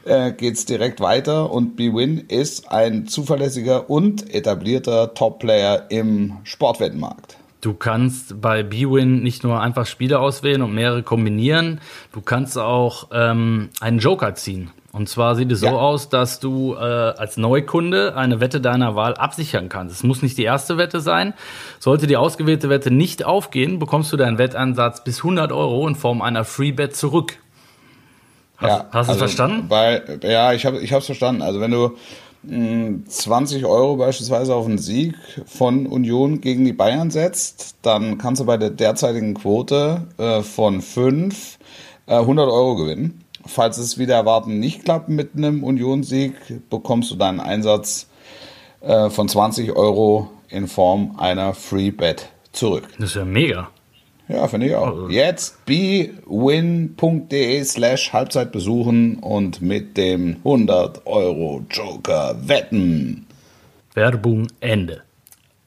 äh, geht's direkt weiter und BWin ist ein zuverlässiger und etablierter Top-Player im Sportwettenmarkt. Du kannst bei B-Win nicht nur einfach Spiele auswählen und mehrere kombinieren, du kannst auch ähm, einen Joker ziehen. Und zwar sieht es so Ja. aus, dass du äh, als Neukunde eine Wette deiner Wahl absichern kannst. Es muss nicht die erste Wette sein. Sollte die ausgewählte Wette nicht aufgehen, bekommst du deinen Wettansatz bis 100 Euro in Form einer Freebet zurück. Hast- hast du es verstanden? Weil, ja, ich habe ich hab's verstanden. Also wenn du 20 Euro beispielsweise auf einen Sieg von Union gegen die Bayern setzt, dann kannst du bei der derzeitigen Quote äh, von 5 äh, 100 Euro gewinnen. falls es wieder erwarten nicht klappt mit einem Unionssieg, bekommst du deinen Einsatz äh, von 20 Euro in Form einer Free Bet zurück. Das ist ja mega. Ja, finde ich auch. Jetzt bwin.de slash Halbzeit besuchen und mit dem 100 Euro Joker wetten. Werbung Ende.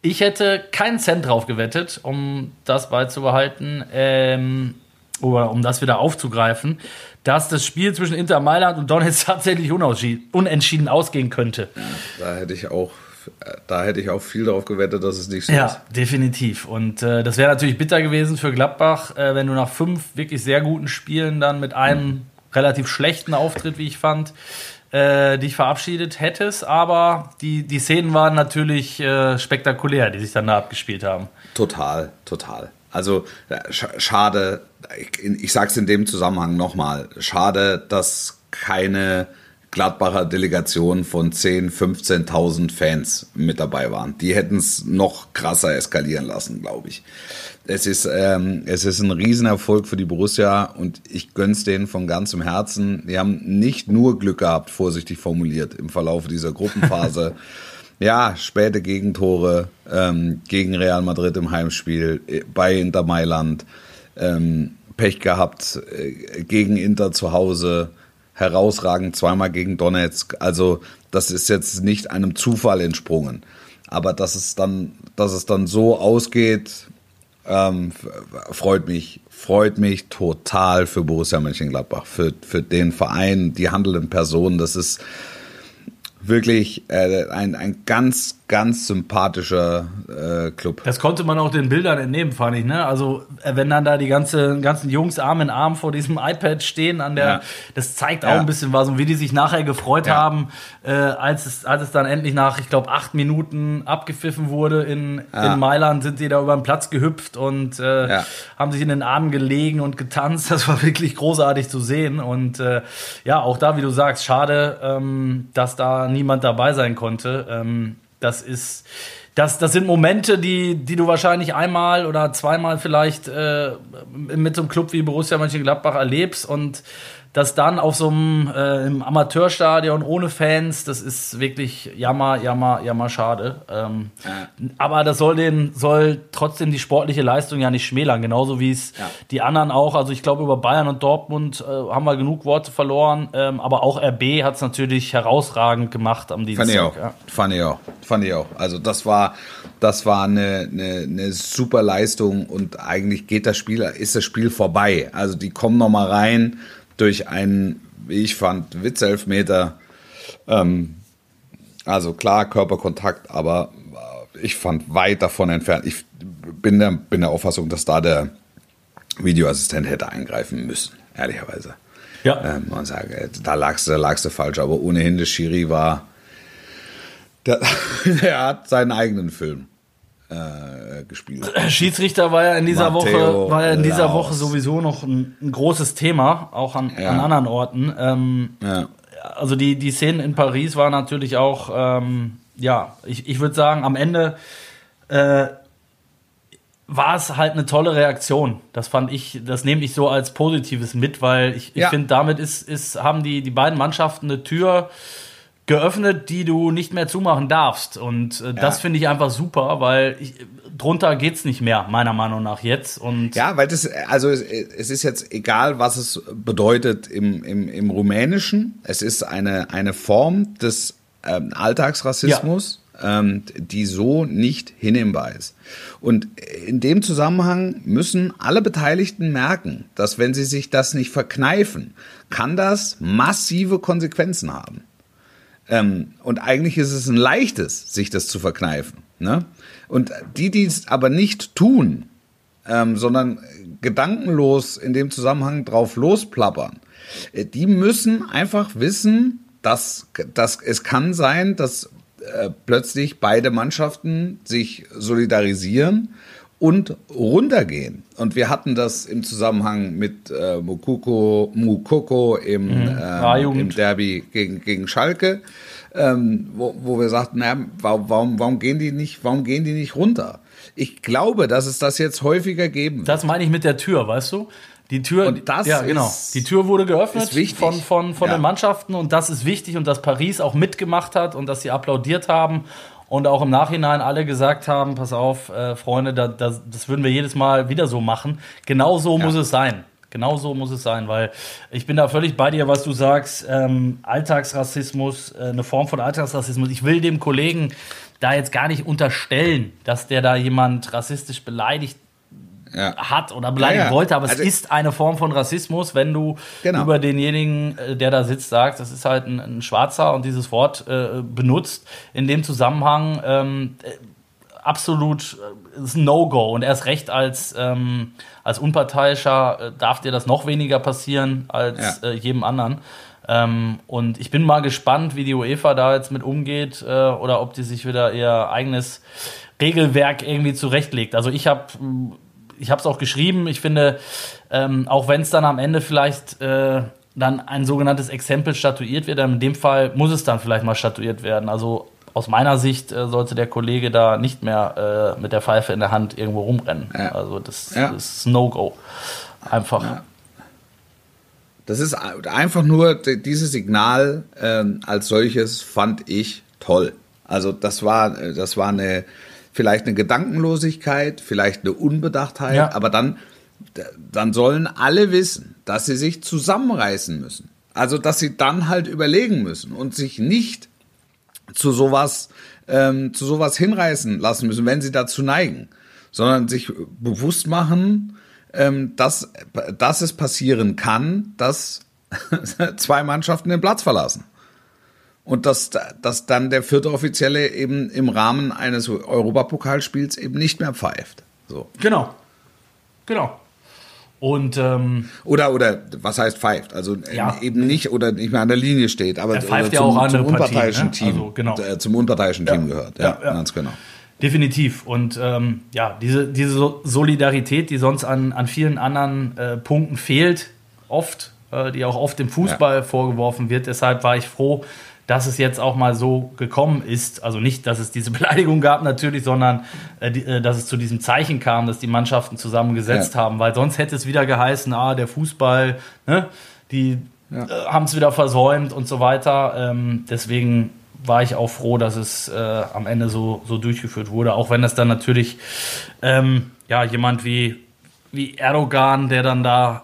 Ich hätte keinen Cent drauf gewettet, um das beizubehalten, ähm, oder um das wieder aufzugreifen, dass das Spiel zwischen Inter Mailand und Donetsk tatsächlich unentschieden ausgehen könnte. Da hätte ich auch, da hätte ich auch viel darauf gewettet, dass es nicht so Ja, ist. definitiv. Und äh, das wäre natürlich bitter gewesen für Gladbach, äh, wenn du nach fünf wirklich sehr guten Spielen dann mit einem relativ schlechten Auftritt, wie ich fand, äh, dich verabschiedet hättest. Aber die, die Szenen waren natürlich äh, spektakulär, die sich dann da abgespielt haben. Total, total. Also äh, sch schade, ich, ich sage es in dem Zusammenhang nochmal, schade, dass keine Gladbacher Delegation von 10.000, 15.000 Fans mit dabei waren. Die hätten es noch krasser eskalieren lassen, glaube ich. Es ist, ähm, es ist ein Riesenerfolg für die Borussia und ich gönn's denen von ganzem Herzen. Die haben nicht nur Glück gehabt, vorsichtig formuliert, im Verlauf dieser Gruppenphase. Ja, späte Gegentore ähm, gegen Real Madrid im Heimspiel, äh, bei Inter Mailand, ähm, Pech gehabt äh, gegen Inter zu Hause, herausragend zweimal gegen Donetsk. Also das ist jetzt nicht einem Zufall entsprungen. Aber dass es dann, dass es dann so ausgeht, ähm, freut mich, freut mich total für Borussia Mönchengladbach, für, für den Verein, die handelnden Personen. Das ist wirklich äh, ein, ein ganz, ganz sympathischer äh, Club. Das konnte man auch den Bildern entnehmen, fand ich. Ne? Also, äh, wenn dann da die ganze, ganzen Jungs Arm in Arm vor diesem iPad stehen, an der, Ja. das zeigt Ja. auch ein bisschen was und wie die sich nachher gefreut Ja. haben, äh, als, es, als es dann endlich nach, ich glaube, acht Minuten abgepfiffen wurde in, Ja. in Mailand, sind die da über den Platz gehüpft und äh, Ja. haben sich in den Armen gelegen und getanzt. Das war wirklich großartig zu sehen. Und äh, ja, auch da, wie du sagst, schade, ähm, dass da niemand dabei sein konnte. Ähm, das ist. Das, das sind Momente, die, die du wahrscheinlich einmal oder zweimal vielleicht äh, mit so einem Club wie Borussia Mönchengladbach erlebst und das dann auf so einem äh, im Amateurstadion ohne Fans, das ist wirklich jammer, jammer, jammer schade. Ähm, Aber das soll den soll trotzdem die sportliche Leistung ja nicht schmälern, genauso wie es Ja. die anderen auch. Also ich glaube über Bayern und Dortmund äh, haben wir genug Worte verloren, ähm, aber auch RB hat es natürlich herausragend gemacht am Dienstag. Fand ich auch. Ja. Fand ich auch. Fand ich auch. Also das war, das war eine, eine, eine super Leistung und eigentlich geht das Spiel, ist das Spiel vorbei. Also die kommen noch mal rein durch einen, wie ich fand, Witzelfmeter. Ähm, also klar, Körperkontakt, aber äh, ich fand weit davon entfernt. Ich bin der, bin der Auffassung, dass da der Videoassistent hätte eingreifen müssen, ehrlicherweise. Ja. Ähm, und sage, da lagst du, da lagst du falsch. Aber ohnehin, der Schiri war, der, der hat seinen eigenen Film äh, gespielt. Schiedsrichter war ja in dieser Matteo Woche war ja in dieser Laos. Woche sowieso noch ein, ein großes Thema, auch an, Ja. an anderen Orten. Ähm, Ja. also die, die Szenen in Paris waren natürlich auch, ähm, ja, ich, ich würde sagen, am Ende äh, war es halt eine tolle Reaktion. Das fand ich, das nehme ich so als Positives mit, weil ich, ich Ja. finde, damit ist, ist, haben die, die beiden Mannschaften eine Tür geöffnet, die du nicht mehr zumachen darfst. Und äh, das Ja. finde ich einfach super, weil ich, drunter geht's nicht mehr, meiner Meinung nach jetzt. Und Ja, weil das, also es, es ist jetzt egal, was es bedeutet im, im, im Rumänischen. Es ist eine, eine Form des ähm, Alltagsrassismus, ähm, die so nicht hinnehmbar ist. Und in dem Zusammenhang müssen alle Beteiligten merken, dass wenn sie sich das nicht verkneifen, kann das massive Konsequenzen haben. Ähm, und eigentlich ist es ein leichtes, sich das zu verkneifen. Ne? Und die, die es aber nicht tun, ähm, sondern gedankenlos in dem Zusammenhang drauf losplappern, äh, die müssen einfach wissen, dass, dass es kann sein, dass äh, plötzlich beide Mannschaften sich solidarisieren und runtergehen. Und wir hatten das im Zusammenhang mit äh, Mukoko, Mukoko im, ähm, A-Jugend. im Derby gegen, gegen Schalke, ähm, wo, wo wir sagten, na, warum, warum, gehen die nicht, warum gehen die nicht runter? Ich glaube, dass es das jetzt häufiger geben wird. Das meine ich mit der Tür, weißt du? Die Tür, Und das ja, genau. ist- Die Tür wurde geöffnet von, von, von Ja. den Mannschaften und das ist wichtig und dass Paris auch mitgemacht hat und dass sie applaudiert haben und auch im Nachhinein alle gesagt haben, pass auf, äh, Freunde, da, da, das würden wir jedes Mal wieder so machen. Genau so muss es sein. Genau so muss es sein, weil ich bin da völlig bei dir, was du sagst. Ähm, Alltagsrassismus, äh, eine Form von Alltagsrassismus. Ich will dem Kollegen da jetzt gar nicht unterstellen, dass der da jemand rassistisch beleidigt Ja. hat oder beleidigen Ja, ja. wollte, aber es Also- ist eine Form von Rassismus, wenn du Genau. über denjenigen, äh, der da sitzt, sagst, das ist halt ein, ein Schwarzer und dieses Wort äh, benutzt. In dem Zusammenhang ähm, äh, absolut äh, ist ein No-Go und erst recht als, ähm, als Unparteiischer äh, darf dir das noch weniger passieren als äh, jedem anderen. Ähm, und ich bin mal gespannt, wie die UEFA da jetzt mit umgeht oder ob die sich wieder ihr eigenes Regelwerk irgendwie zurechtlegt. Also ich habe ich habe es auch geschrieben. Ich finde, ähm, auch wenn es dann am Ende vielleicht äh, dann ein sogenanntes Exempel statuiert wird, dann in dem Fall muss es dann vielleicht mal statuiert werden. Also aus meiner Sicht äh, sollte der Kollege da nicht mehr äh, mit der Pfeife in der Hand irgendwo rumrennen. Ja. Also das, Ja. das ist No-Go. Einfach. Das ist einfach nur dieses Signal ähm, als solches fand ich toll. Also das war äh, das war eine vielleicht eine Gedankenlosigkeit, vielleicht eine Unbedachtheit, Ja. aber dann dann sollen alle wissen, dass sie sich zusammenreißen müssen. Also dass sie dann halt überlegen müssen und sich nicht zu sowas ähm, zu sowas hinreißen lassen müssen, wenn sie dazu neigen, sondern sich bewusst machen, ähm, dass, dass es passieren kann, dass zwei Mannschaften den Platz verlassen. Und dass, dass dann der vierte Offizielle eben im Rahmen eines Europapokalspiels eben nicht mehr pfeift. So. Genau. Genau. Und ähm, Oder, oder was heißt pfeift? Also äh, Ja. eben nicht oder nicht mehr an der Linie steht, aber Er pfeift oder ja auch zum Partien, unparteiischen ne? Team. Also, genau. äh, Zum unparteiischen Team gehört. Ja, Ja, ja. ganz genau. Definitiv. Und ähm, ja, diese, diese So- Solidarität, die sonst an, an vielen anderen äh, Punkten fehlt, oft, äh, die auch oft dem Fußball vorgeworfen wird. Deshalb war ich froh, dass es jetzt auch mal so gekommen ist. Also nicht, dass es diese Beleidigung gab natürlich, sondern äh, die, äh, dass es zu diesem Zeichen kam, dass die Mannschaften zusammengesetzt Ja. haben. Weil sonst hätte es wieder geheißen, ah, der Fußball, ne, die äh, haben es wieder versäumt und so weiter. Ähm, deswegen war ich auch froh, dass es am Ende so, so durchgeführt wurde. Auch wenn das dann natürlich ähm, ja, jemand wie, wie Erdogan, der dann da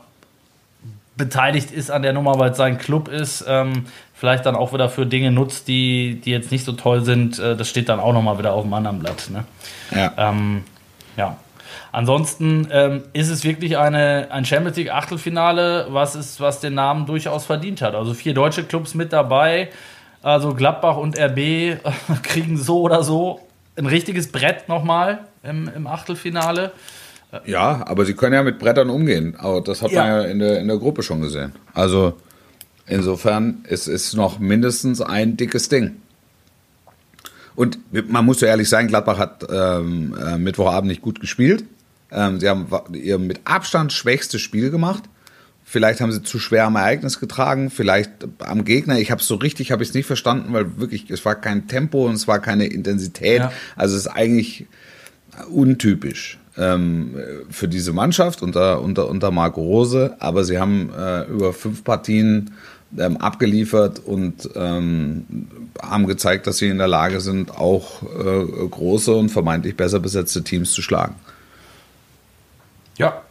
beteiligt ist an der Nummer, weil es sein Club ist, ähm, vielleicht dann auch wieder für Dinge nutzt, die, die jetzt nicht so toll sind. Äh, das steht dann auch nochmal wieder auf dem anderen Blatt. Ne? Ja. Ähm, ja. Ansonsten ähm, ist es wirklich eine, ein Champions League Achtelfinale, was, ist, was den Namen durchaus verdient hat. Also vier deutsche Clubs mit dabei. Also Gladbach und RB kriegen so oder so ein richtiges Brett nochmal im, im Achtelfinale. Ja, aber sie können ja mit Brettern umgehen. Aber das hat man Ja. ja in der, in der Gruppe schon gesehen. Also insofern ist es noch mindestens ein dickes Ding. Und man muss so ehrlich sein, Gladbach hat ähm, äh, Mittwochabend nicht gut gespielt. Ähm, sie haben ihr mit Abstand schwächstes Spiel gemacht. Vielleicht haben sie zu schwer am Ereignis getragen, vielleicht am Gegner. Ich habe es so richtig, habe ich es nicht verstanden, weil wirklich es war kein Tempo und es war keine Intensität. Ja. Also es ist eigentlich untypisch ähm, für diese Mannschaft unter, unter, unter Marco Rose, aber sie haben äh, über fünf Partien ähm, abgeliefert und ähm, haben gezeigt, dass sie in der Lage sind, auch äh, große und vermeintlich besser besetzte Teams zu schlagen. Ja,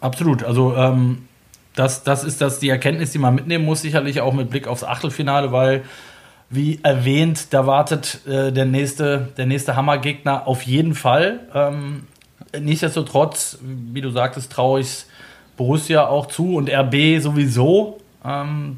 absolut. Also ähm, das, das ist das die Erkenntnis, die man mitnehmen muss, sicherlich auch mit Blick aufs Achtelfinale, weil wie erwähnt, da wartet äh, der nächste, der nächste Hammergegner auf jeden Fall. Ähm, nichtsdestotrotz, wie du sagtest, traue ich Borussia auch zu und RB sowieso,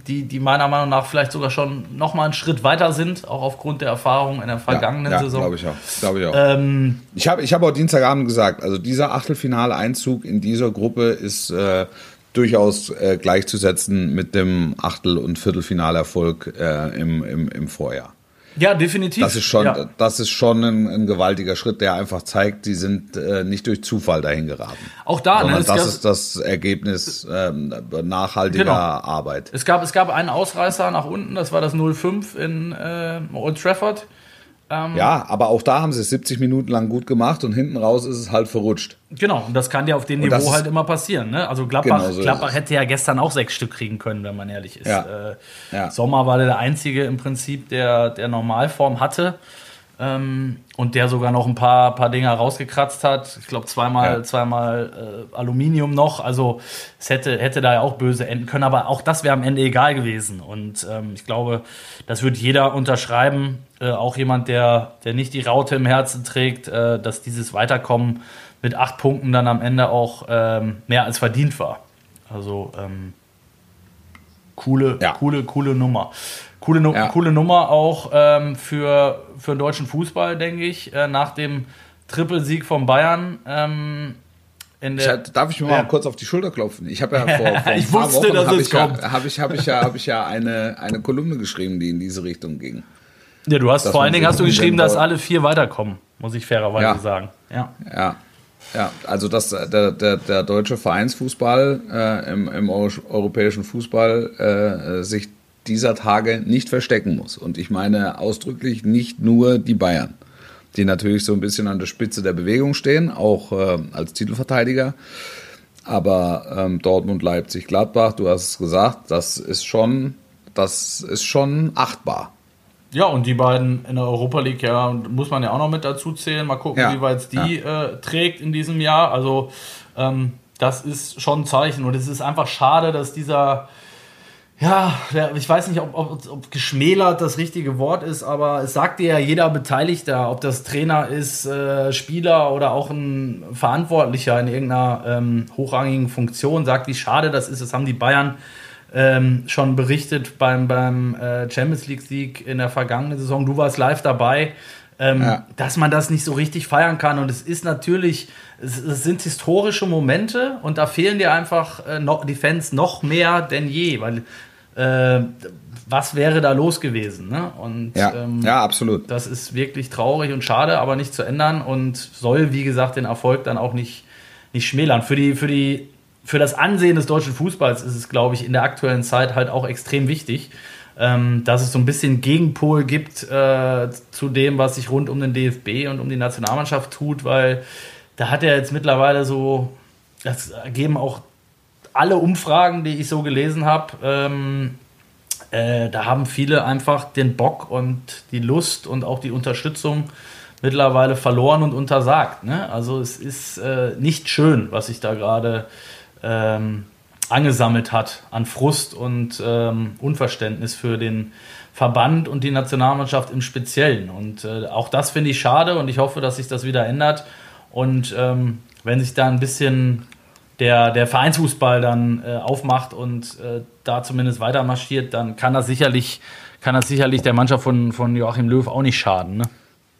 die, die meiner Meinung nach vielleicht sogar schon noch mal einen Schritt weiter sind, auch aufgrund der Erfahrung in der vergangenen ja, Saison. glaube ich auch. Glaube ich auch. Ähm, Ich habe ich hab auch Dienstagabend gesagt, also dieser Achtelfinale-Einzug in dieser Gruppe ist äh, durchaus äh, gleichzusetzen mit dem Achtel- und Viertelfinalerfolg äh, im, im, im Vorjahr. Ja, definitiv. Das ist schon, Ja. das ist schon ein, ein gewaltiger Schritt, der einfach zeigt, die sind äh, nicht durch Zufall dahin geraten. Auch da, ne, sondern es das gab- ist das Ergebnis ähm, nachhaltiger Genau. Arbeit. Es gab, es gab einen Ausreißer nach unten, das war das 0-5 in äh, Old Trafford. Ja, aber auch da haben sie es 70 Minuten lang gut gemacht und hinten raus ist es halt verrutscht. Genau, und das kann ja auf dem Und Niveau halt immer passieren. Ne? Also Gladbach, Genau so Gladbach hätte ja gestern auch sechs Stück kriegen können, wenn man ehrlich ist. Ja. Äh, Ja. Sommer war der Einzige im Prinzip, der, der Normalform hatte. Ähm, und der sogar noch ein paar, paar Dinger rausgekratzt hat. Ich glaube, zweimal, Ja. zweimal äh, Aluminium noch. Also es hätte, hätte da ja auch böse enden können, aber auch das wäre am Ende egal gewesen. Und ähm, ich glaube, das wird jeder unterschreiben. Äh, auch jemand, der, der nicht die Raute im Herzen trägt, äh, dass dieses Weiterkommen mit acht Punkten dann am Ende auch ähm, mehr als verdient war. Also ähm, coole, Ja. coole, coole Nummer. Coole, Ja. coole Nummer auch ähm, für, für den deutschen Fußball, denke ich, äh, nach dem Trippelsieg von Bayern. Ähm, in Ich, darf ich mir Ja. mal kurz auf die Schulter klopfen? Ich habe ja vor, vor Ich wusste, Wochen dass habe ich, ja, habe ich, habe ich ja, habe ich ja eine, eine Kolumne geschrieben, die in diese Richtung ging. ja, du hast dass vor allen Dingen hast du geschrieben, dass alle vier weiterkommen, muss ich fairerweise Ja. sagen. Ja. Ja, ja also dass der, der, der deutsche Vereinsfußball äh, im, im Euro europäischen Fußball äh, sich dieser Tage nicht verstecken muss. Und ich meine ausdrücklich nicht nur die Bayern, die natürlich so ein bisschen an der Spitze der Bewegung stehen, auch äh, als Titelverteidiger. Aber ähm, Dortmund, Leipzig, Gladbach, du hast es gesagt, das ist schon, das ist schon achtbar. Ja, und die beiden in der Europa League, ja, muss man ja auch noch mit dazu zählen. Mal gucken, Ja, wie weit es die äh, trägt in diesem Jahr. Also, ähm, das ist schon ein Zeichen. Und es ist einfach schade, dass dieser, ja, ich weiß nicht, ob, ob, ob geschmälert das richtige Wort ist, aber es sagt dir ja jeder Beteiligter, ob das Trainer ist, äh, Spieler oder auch ein Verantwortlicher in irgendeiner ähm, hochrangigen Funktion, sagt, wie schade das ist. Das haben die Bayern ähm, schon berichtet beim, beim äh, Champions League Sieg in der vergangenen Saison. Du warst live dabei. Ähm, Ja. dass man das nicht so richtig feiern kann. Und es ist natürlich, es, es sind historische Momente und da fehlen dir einfach äh, noch, die Fans noch mehr denn je, weil äh, was wäre da los gewesen? Ne? Und Ja, ähm, ja absolut. das ist wirklich traurig und schade, aber nicht zu ändern und soll, wie gesagt, den Erfolg dann auch nicht, nicht schmälern. Für, die, für, die, für das Ansehen des deutschen Fußballs ist es, glaube ich, in der aktuellen Zeit halt auch extrem wichtig, ähm, dass es so ein bisschen Gegenpol gibt äh, zu dem, was sich rund um den DFB und um die Nationalmannschaft tut, weil da hat er jetzt mittlerweile so, das ergeben auch alle Umfragen, die ich so gelesen habe, ähm, äh, da haben viele einfach den Bock und die Lust und auch die Unterstützung mittlerweile verloren und untersagt. Ne? Also es ist äh, nicht schön, was sich da gerade ähm, angesammelt hat an Frust und ähm, Unverständnis für den Verband und die Nationalmannschaft im Speziellen. Und äh, auch das finde ich schade und ich hoffe, dass sich das wieder ändert. Und ähm, wenn sich da ein bisschen der, der Vereinsfußball dann äh, aufmacht und äh, da zumindest weiter marschiert, dann kann das sicherlich, kann das sicherlich der Mannschaft von, von Joachim Löw auch nicht schaden. Ne?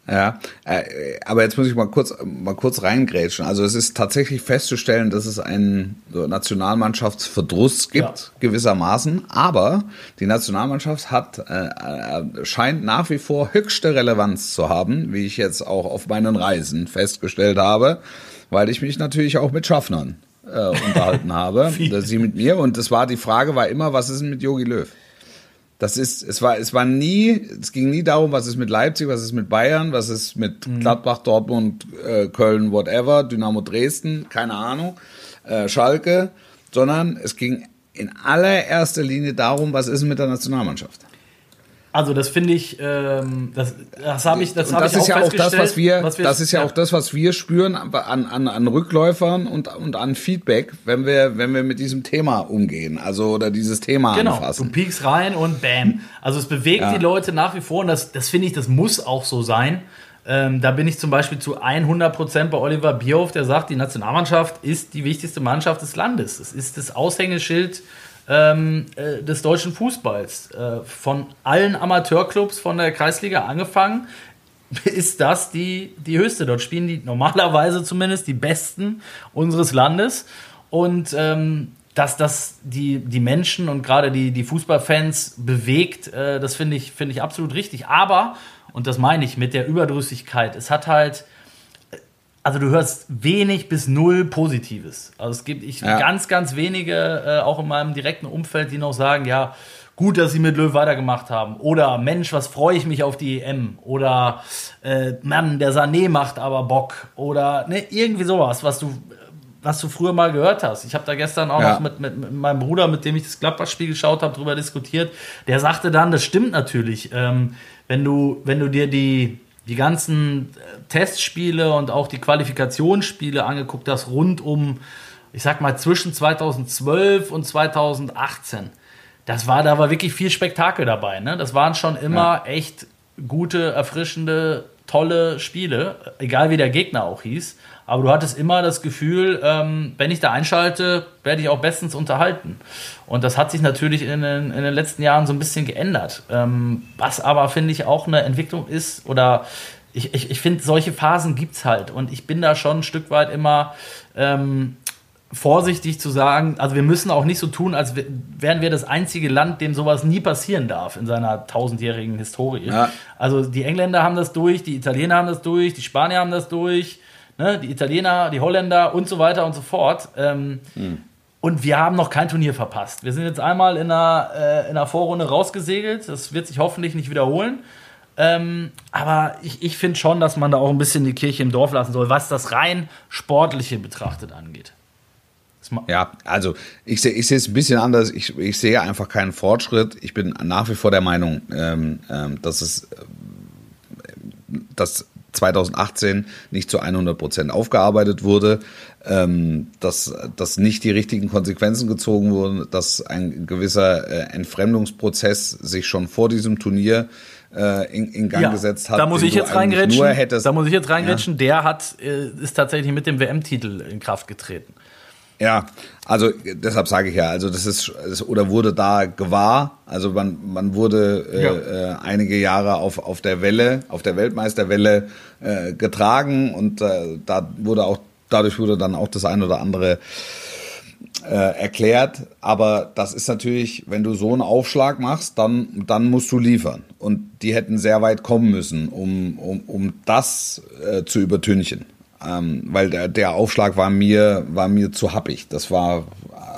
Ja, äh, aber jetzt muss ich mal kurz, mal kurz reingrätschen. Also es ist tatsächlich festzustellen, dass es einen so Nationalmannschaftsverdruss gibt, Ja. gewissermaßen. Aber die Nationalmannschaft hat, äh, äh, scheint nach wie vor höchste Relevanz zu haben, wie ich jetzt auch auf meinen Reisen festgestellt habe, weil ich mich natürlich auch mit Schaffnern äh, unterhalten habe. dass sie mit mir. Und das war die Frage war immer, was ist denn mit Jogi Löw? Das ist, es war, es war nie, es ging nie darum, was ist mit Leipzig, was ist mit Bayern, was ist mit Gladbach, Dortmund, äh, Köln, whatever, Dynamo Dresden, keine Ahnung, äh, Schalke, sondern es ging in allererster Linie darum, was ist mit der Nationalmannschaft. Also das finde ich, ähm, das, das habe ich, das habe das ich ist ja auch das, was wir, was das ist ja, auch das, was wir spüren an, an, an Rückläufern und, und an Feedback, wenn wir, wenn wir mit diesem Thema umgehen, also oder dieses Thema Genau, anfassen. du piekst rein und bam. Also es bewegt Ja. die Leute nach wie vor und das, das finde ich, das muss auch so sein. Ähm, da bin ich zum Beispiel zu 100% bei Oliver Bierhoff, der sagt, die Nationalmannschaft ist die wichtigste Mannschaft des Landes. Es ist das Aushängeschild ähm, äh, des deutschen Fußballs. Äh, von allen Amateurclubs von der Kreisliga angefangen ist das die, die höchste. Dort spielen die normalerweise zumindest die Besten unseres Landes. Und ähm, dass das die, die Menschen und gerade die, die Fußballfans bewegt, äh, das finde ich, finde ich absolut richtig. Aber, und das meine ich mit der Überdrüssigkeit, es hat halt, also du hörst wenig bis null Positives. Also es gibt ich, Ja. ganz, ganz wenige, äh, auch in meinem direkten Umfeld, die noch sagen, ja, gut, dass sie mit Löw weitergemacht haben. Oder Mensch, was freue ich mich auf die EM. Oder äh, Mann, der Sané macht aber Bock. Oder ne, irgendwie sowas, was du, was du früher mal gehört hast. Ich habe da gestern auch Ja. noch mit, mit, mit meinem Bruder, mit dem ich das Gladbach-Spiel geschaut habe, drüber diskutiert. Der sagte dann, das stimmt natürlich. Ähm, wenn, du, wenn du dir die, die ganzen äh, Testspiele und auch die Qualifikationsspiele angeguckt hast, rund um, ich sag mal, zwischen 2012 und 2018, das war, da war wirklich viel Spektakel dabei. Ne? Das waren schon immer echt gute, erfrischende, tolle Spiele, egal wie der Gegner auch hieß. Aber du hattest immer das Gefühl, ähm, wenn ich da einschalte, werde ich auch bestens unterhalten. Und das hat sich natürlich in den, in den letzten Jahren so ein bisschen geändert. Ähm, was aber, finde ich, auch eine Entwicklung ist oder ich, ich, ich finde, solche Phasen gibt es halt. Und ich bin da schon ein Stück weit immer ähm, vorsichtig zu sagen, also wir müssen auch nicht so tun, als wär- wären wir das einzige Land, dem sowas nie passieren darf in seiner tausendjährigen Historie. Ja. Also die Engländer haben das durch, die Italiener haben das durch, die Spanier haben das durch, ne? die Italiener, die Holländer und so weiter und so fort. Ähm, Und wir haben noch kein Turnier verpasst. Wir sind jetzt einmal in einer, äh, in einer Vorrunde rausgesegelt. Das wird sich hoffentlich nicht wiederholen. Ähm, aber ich, ich finde schon, dass man da auch ein bisschen die Kirche im Dorf lassen soll, was das rein Sportliche betrachtet angeht. Ja, also ich sehe ich es ein bisschen anders. Ich, ich sehe einfach keinen Fortschritt. Ich bin nach wie vor der Meinung, ähm, ähm, dass es ähm, dass 2018 nicht zu 100 Prozent aufgearbeitet wurde, ähm, dass, dass nicht die richtigen Konsequenzen gezogen wurden, dass ein gewisser äh, Entfremdungsprozess sich schon vor diesem Turnier äh, in, in Gang Ja, gesetzt hat. da muss ich jetzt reingrätschen. Hättest, da muss ich jetzt reingrätschen. Der hat, äh, ist tatsächlich mit dem WM-Titel in Kraft getreten. Ja, also deshalb sage ich ja, also das ist oder wurde da gewahr, also man, man wurde Ja. äh, einige Jahre auf, auf der Welle, auf der Weltmeisterwelle äh, getragen und äh, da wurde auch dadurch wurde dann auch das ein oder andere äh, erklärt, aber das ist natürlich, wenn du so einen Aufschlag machst, dann, dann musst du liefern. Und die hätten sehr weit kommen müssen, um, um, um das äh, zu übertünchen. Ähm, weil der, der Aufschlag war mir, war mir zu happig. Das war,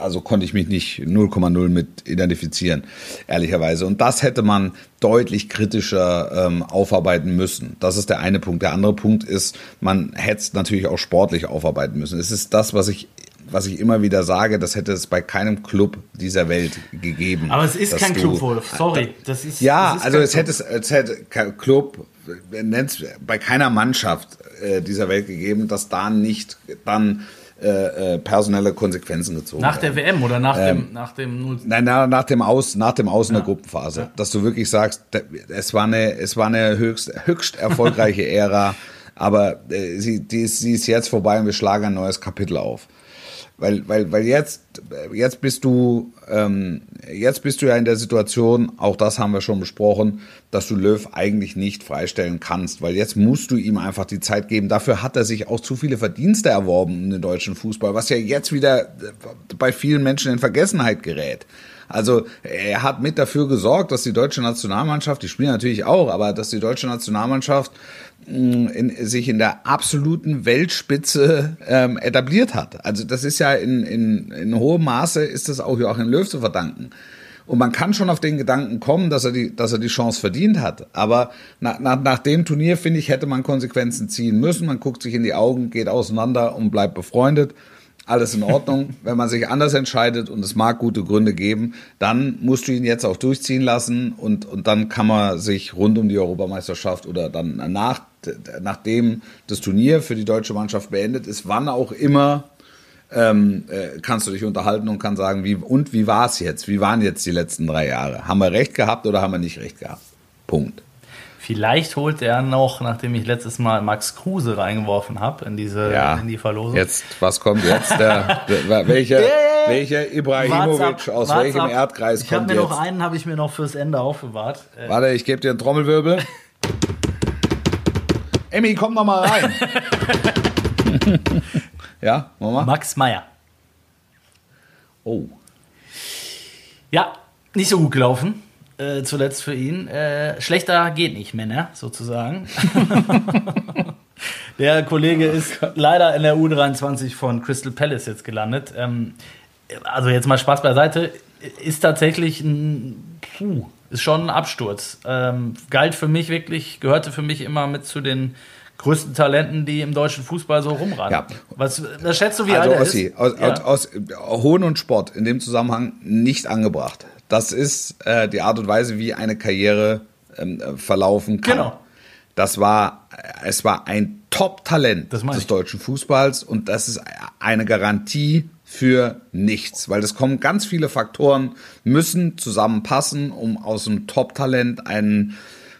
also konnte ich mich nicht 0,0 mit identifizieren, ehrlicherweise. Und das hätte man deutlich kritischer ähm, aufarbeiten müssen. Das ist der eine Punkt. Der andere Punkt ist, man hätte es natürlich auch sportlich aufarbeiten müssen. Es ist das, was ich was ich immer wieder sage, das hätte es bei keinem Club dieser Welt gegeben. Aber es ist kein du- Club, Wolf. Sorry. Das ist, Ja, das ist also es hätte es, es hätte kein Club, nennt's bei keiner Mannschaft äh, dieser Welt gegeben, dass da nicht dann äh, äh, personelle Konsequenzen gezogen Nach der. WM oder nach Ähm, dem, nach dem 0 Nein, na, nach dem Aus, nach dem Aus in der Gruppenphase, dass du wirklich sagst, es war eine, es war eine höchst, höchst erfolgreiche Ära, aber äh, sie, die sie ist jetzt vorbei und wir schlagen ein neues Kapitel auf. Weil, weil, weil jetzt, jetzt bist du, ähm, jetzt bist du ja in der Situation, auch das haben wir schon besprochen, dass du Löw eigentlich nicht freistellen kannst, weil jetzt musst du ihm einfach die Zeit geben. Dafür hat er sich auch zu viele Verdienste erworben in den deutschen Fußball, was ja jetzt wieder bei vielen Menschen in Vergessenheit gerät. Also er hat mit dafür gesorgt, dass die deutsche Nationalmannschaft, die spielen natürlich auch, aber dass die deutsche Nationalmannschaft in, sich in der absoluten Weltspitze ähm, etabliert hat. Also das ist ja in, in, in hohem Maße ist das auch Joachim Löw zu verdanken. Und man kann schon auf den Gedanken kommen, dass er die, dass er die Chance verdient hat. Aber nach, nach, nach dem Turnier, finde ich, hätte man Konsequenzen ziehen müssen. Man guckt sich in die Augen, geht auseinander und bleibt befreundet. Alles in Ordnung. Wenn man sich anders entscheidet und es mag gute Gründe geben, dann musst du ihn jetzt auch durchziehen lassen und, und dann kann man sich rund um die Europameisterschaft oder dann nach, nachdem das Turnier für die deutsche Mannschaft beendet ist, wann auch immer ähm, äh, kannst du dich unterhalten und kann sagen, wie und wie war es jetzt? Wie waren jetzt die letzten drei Jahre? Haben wir recht gehabt oder haben wir nicht recht gehabt? Punkt. Vielleicht holt er noch, nachdem ich letztes Mal Max Kruse reingeworfen habe in diese Ja. in die Verlosung. Jetzt, was kommt jetzt? Der, der, welcher, welcher Ibrahimovic Wart's ab, aus welchem ab. Erdkreis Ich habe kommt mir jetzt? noch einen, habe ich mir noch fürs Ende aufbewahrt. Äh, Warte, ich gebe dir einen Trommelwirbel. Emmy, komm noch mal rein. ja, Mama? Max Meyer. Oh. Ja, nicht so gut gelaufen. Äh, zuletzt für ihn. Äh, schlechter geht nicht, Männer, sozusagen. der Kollege ist leider in der U23 von Crystal Palace jetzt gelandet. Ähm, also jetzt mal Spaß beiseite. ist tatsächlich ein, puh, ist schon ein Absturz. Ähm, galt für mich wirklich, gehörte für mich immer mit zu den größten Talenten, die im deutschen Fußball so rumrennen. Ja. Was, was schätzt du, wie also alt er Ossi, ist? aus, Ja. aus, aus Hohn und Sport in dem Zusammenhang nicht angebracht. Das ist äh, die Art und Weise, wie eine Karriere ähm, äh, verlaufen kann. Genau. Das war, es war ein Top-Talent des deutschen Fußballs und das ist eine Garantie für nichts, weil es kommen ganz viele Faktoren, müssen zusammenpassen, um aus einem Top-Talent einen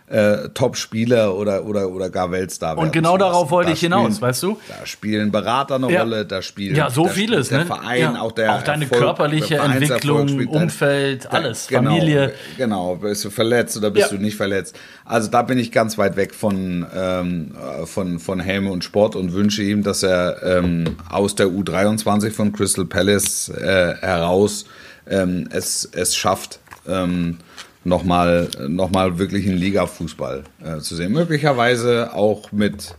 äh, Top-Spieler oder, oder, oder gar Weltstar werden Und genau darauf wollte Da ich hinaus, spielen- weißt du? Da spielen Berater eine Ja. Rolle, da spielen Ja, so vieles, der ne? Verein, Ja. auch der Auch deine Erfolg, körperliche Entwicklung, Umfeld, Da- alles, genau, Familie. Genau, bist du verletzt oder bist Ja. du nicht verletzt? Also da bin ich ganz weit weg von, ähm, äh, von, von Helme und Sport und wünsche ihm, dass er ähm, aus der U23 von Crystal Palace äh, heraus ähm, es, es schafft, ähm, nochmal noch mal wirklich einen Liga-Fußball äh, zu sehen. Möglicherweise auch mit,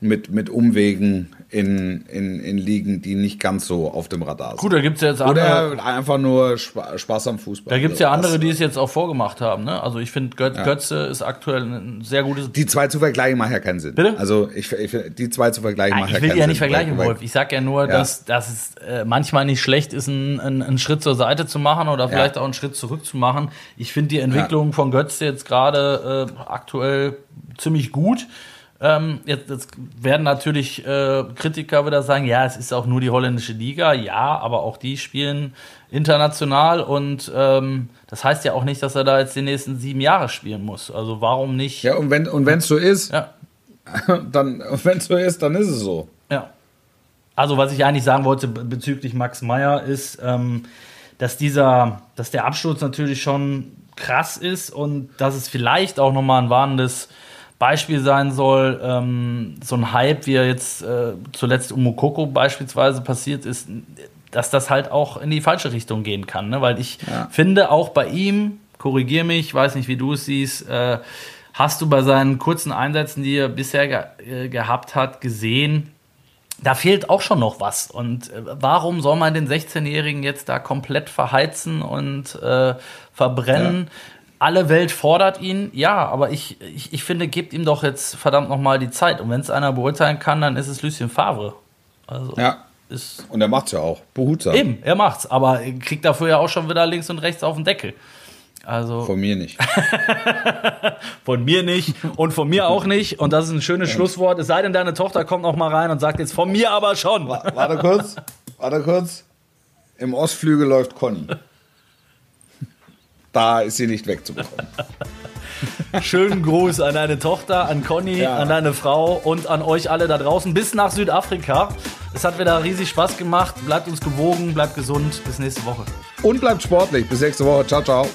mit, mit Umwegen in, in, in Ligen, die nicht ganz so auf dem Radar sind. Gut, da gibt es ja jetzt andere. Oder einfach nur Spa Spaß am Fußball. Da gibt es ja Das- andere, die es jetzt auch vorgemacht haben. Ne? Also ich finde, Götz, Götze ist aktuell ein sehr gutes. Die zwei zu vergleichen macht ja keinen Sinn. Bitte? Also ich, ich, die zwei zu vergleichen macht ich ja will keinen die ja Sinn. nicht vergleichen, Wolf. Ich sag ja nur, Ja. dass, dass es äh, manchmal nicht schlecht ist, einen, einen, Schritt zur Seite zu machen oder vielleicht auch einen Schritt zurück zu machen. Ich finde die Entwicklung von Götze jetzt gerade äh, aktuell ziemlich gut. Ähm, jetzt, jetzt werden natürlich äh, Kritiker wieder sagen, ja, es ist auch nur die holländische Liga, ja, aber auch die spielen international und ähm, das heißt ja auch nicht, dass er da jetzt die nächsten sieben Jahre spielen muss. Also warum nicht? Ja, und wenn und es so ist, ja. dann wenn es so ist, dann ist es so. Ja. Also was ich eigentlich sagen wollte be- bezüglich Max Meyer ist, ähm, dass dieser, dass der Absturz natürlich schon krass ist und dass es vielleicht auch nochmal ein warnendes Beispiel sein soll, ähm, so ein Hype, wie er jetzt äh, zuletzt um Mokoko beispielsweise passiert ist, dass das halt auch in die falsche Richtung gehen kann. Ne? Weil ich finde, auch bei ihm, korrigier mich, weiß nicht, wie du es siehst, äh, hast du bei seinen kurzen Einsätzen, die er bisher ge äh, gehabt hat, gesehen, da fehlt auch schon noch was. Und äh, warum soll man den 16-Jährigen jetzt da komplett verheizen und äh, verbrennen? Alle Welt fordert ihn, ja, aber ich, ich, ich finde, gebt ihm doch jetzt verdammt nochmal die Zeit. Und wenn es einer beurteilen kann, dann ist es Lucien Favre. Also Ja. ist Und er macht's ja auch. Behutsam. eben, er macht's, aber er kriegt dafür ja auch schon wieder links und rechts auf den Deckel. Also Von mir nicht. von mir nicht und von mir auch nicht. Und das ist ein schönes Schlusswort. Es sei denn, deine Tochter kommt noch mal rein und sagt jetzt von mir aber schon. Warte kurz. Warte kurz. Im Ostflügel läuft Conny da ist sie nicht wegzubekommen. Schönen Gruß an deine Tochter, an Conny, ja. an deine Frau und an euch alle da draußen bis nach Südafrika. Es hat wieder riesig Spaß gemacht. Bleibt uns gewogen, bleibt gesund. Bis nächste Woche. Und bleibt sportlich. Bis nächste Woche. Ciao, ciao.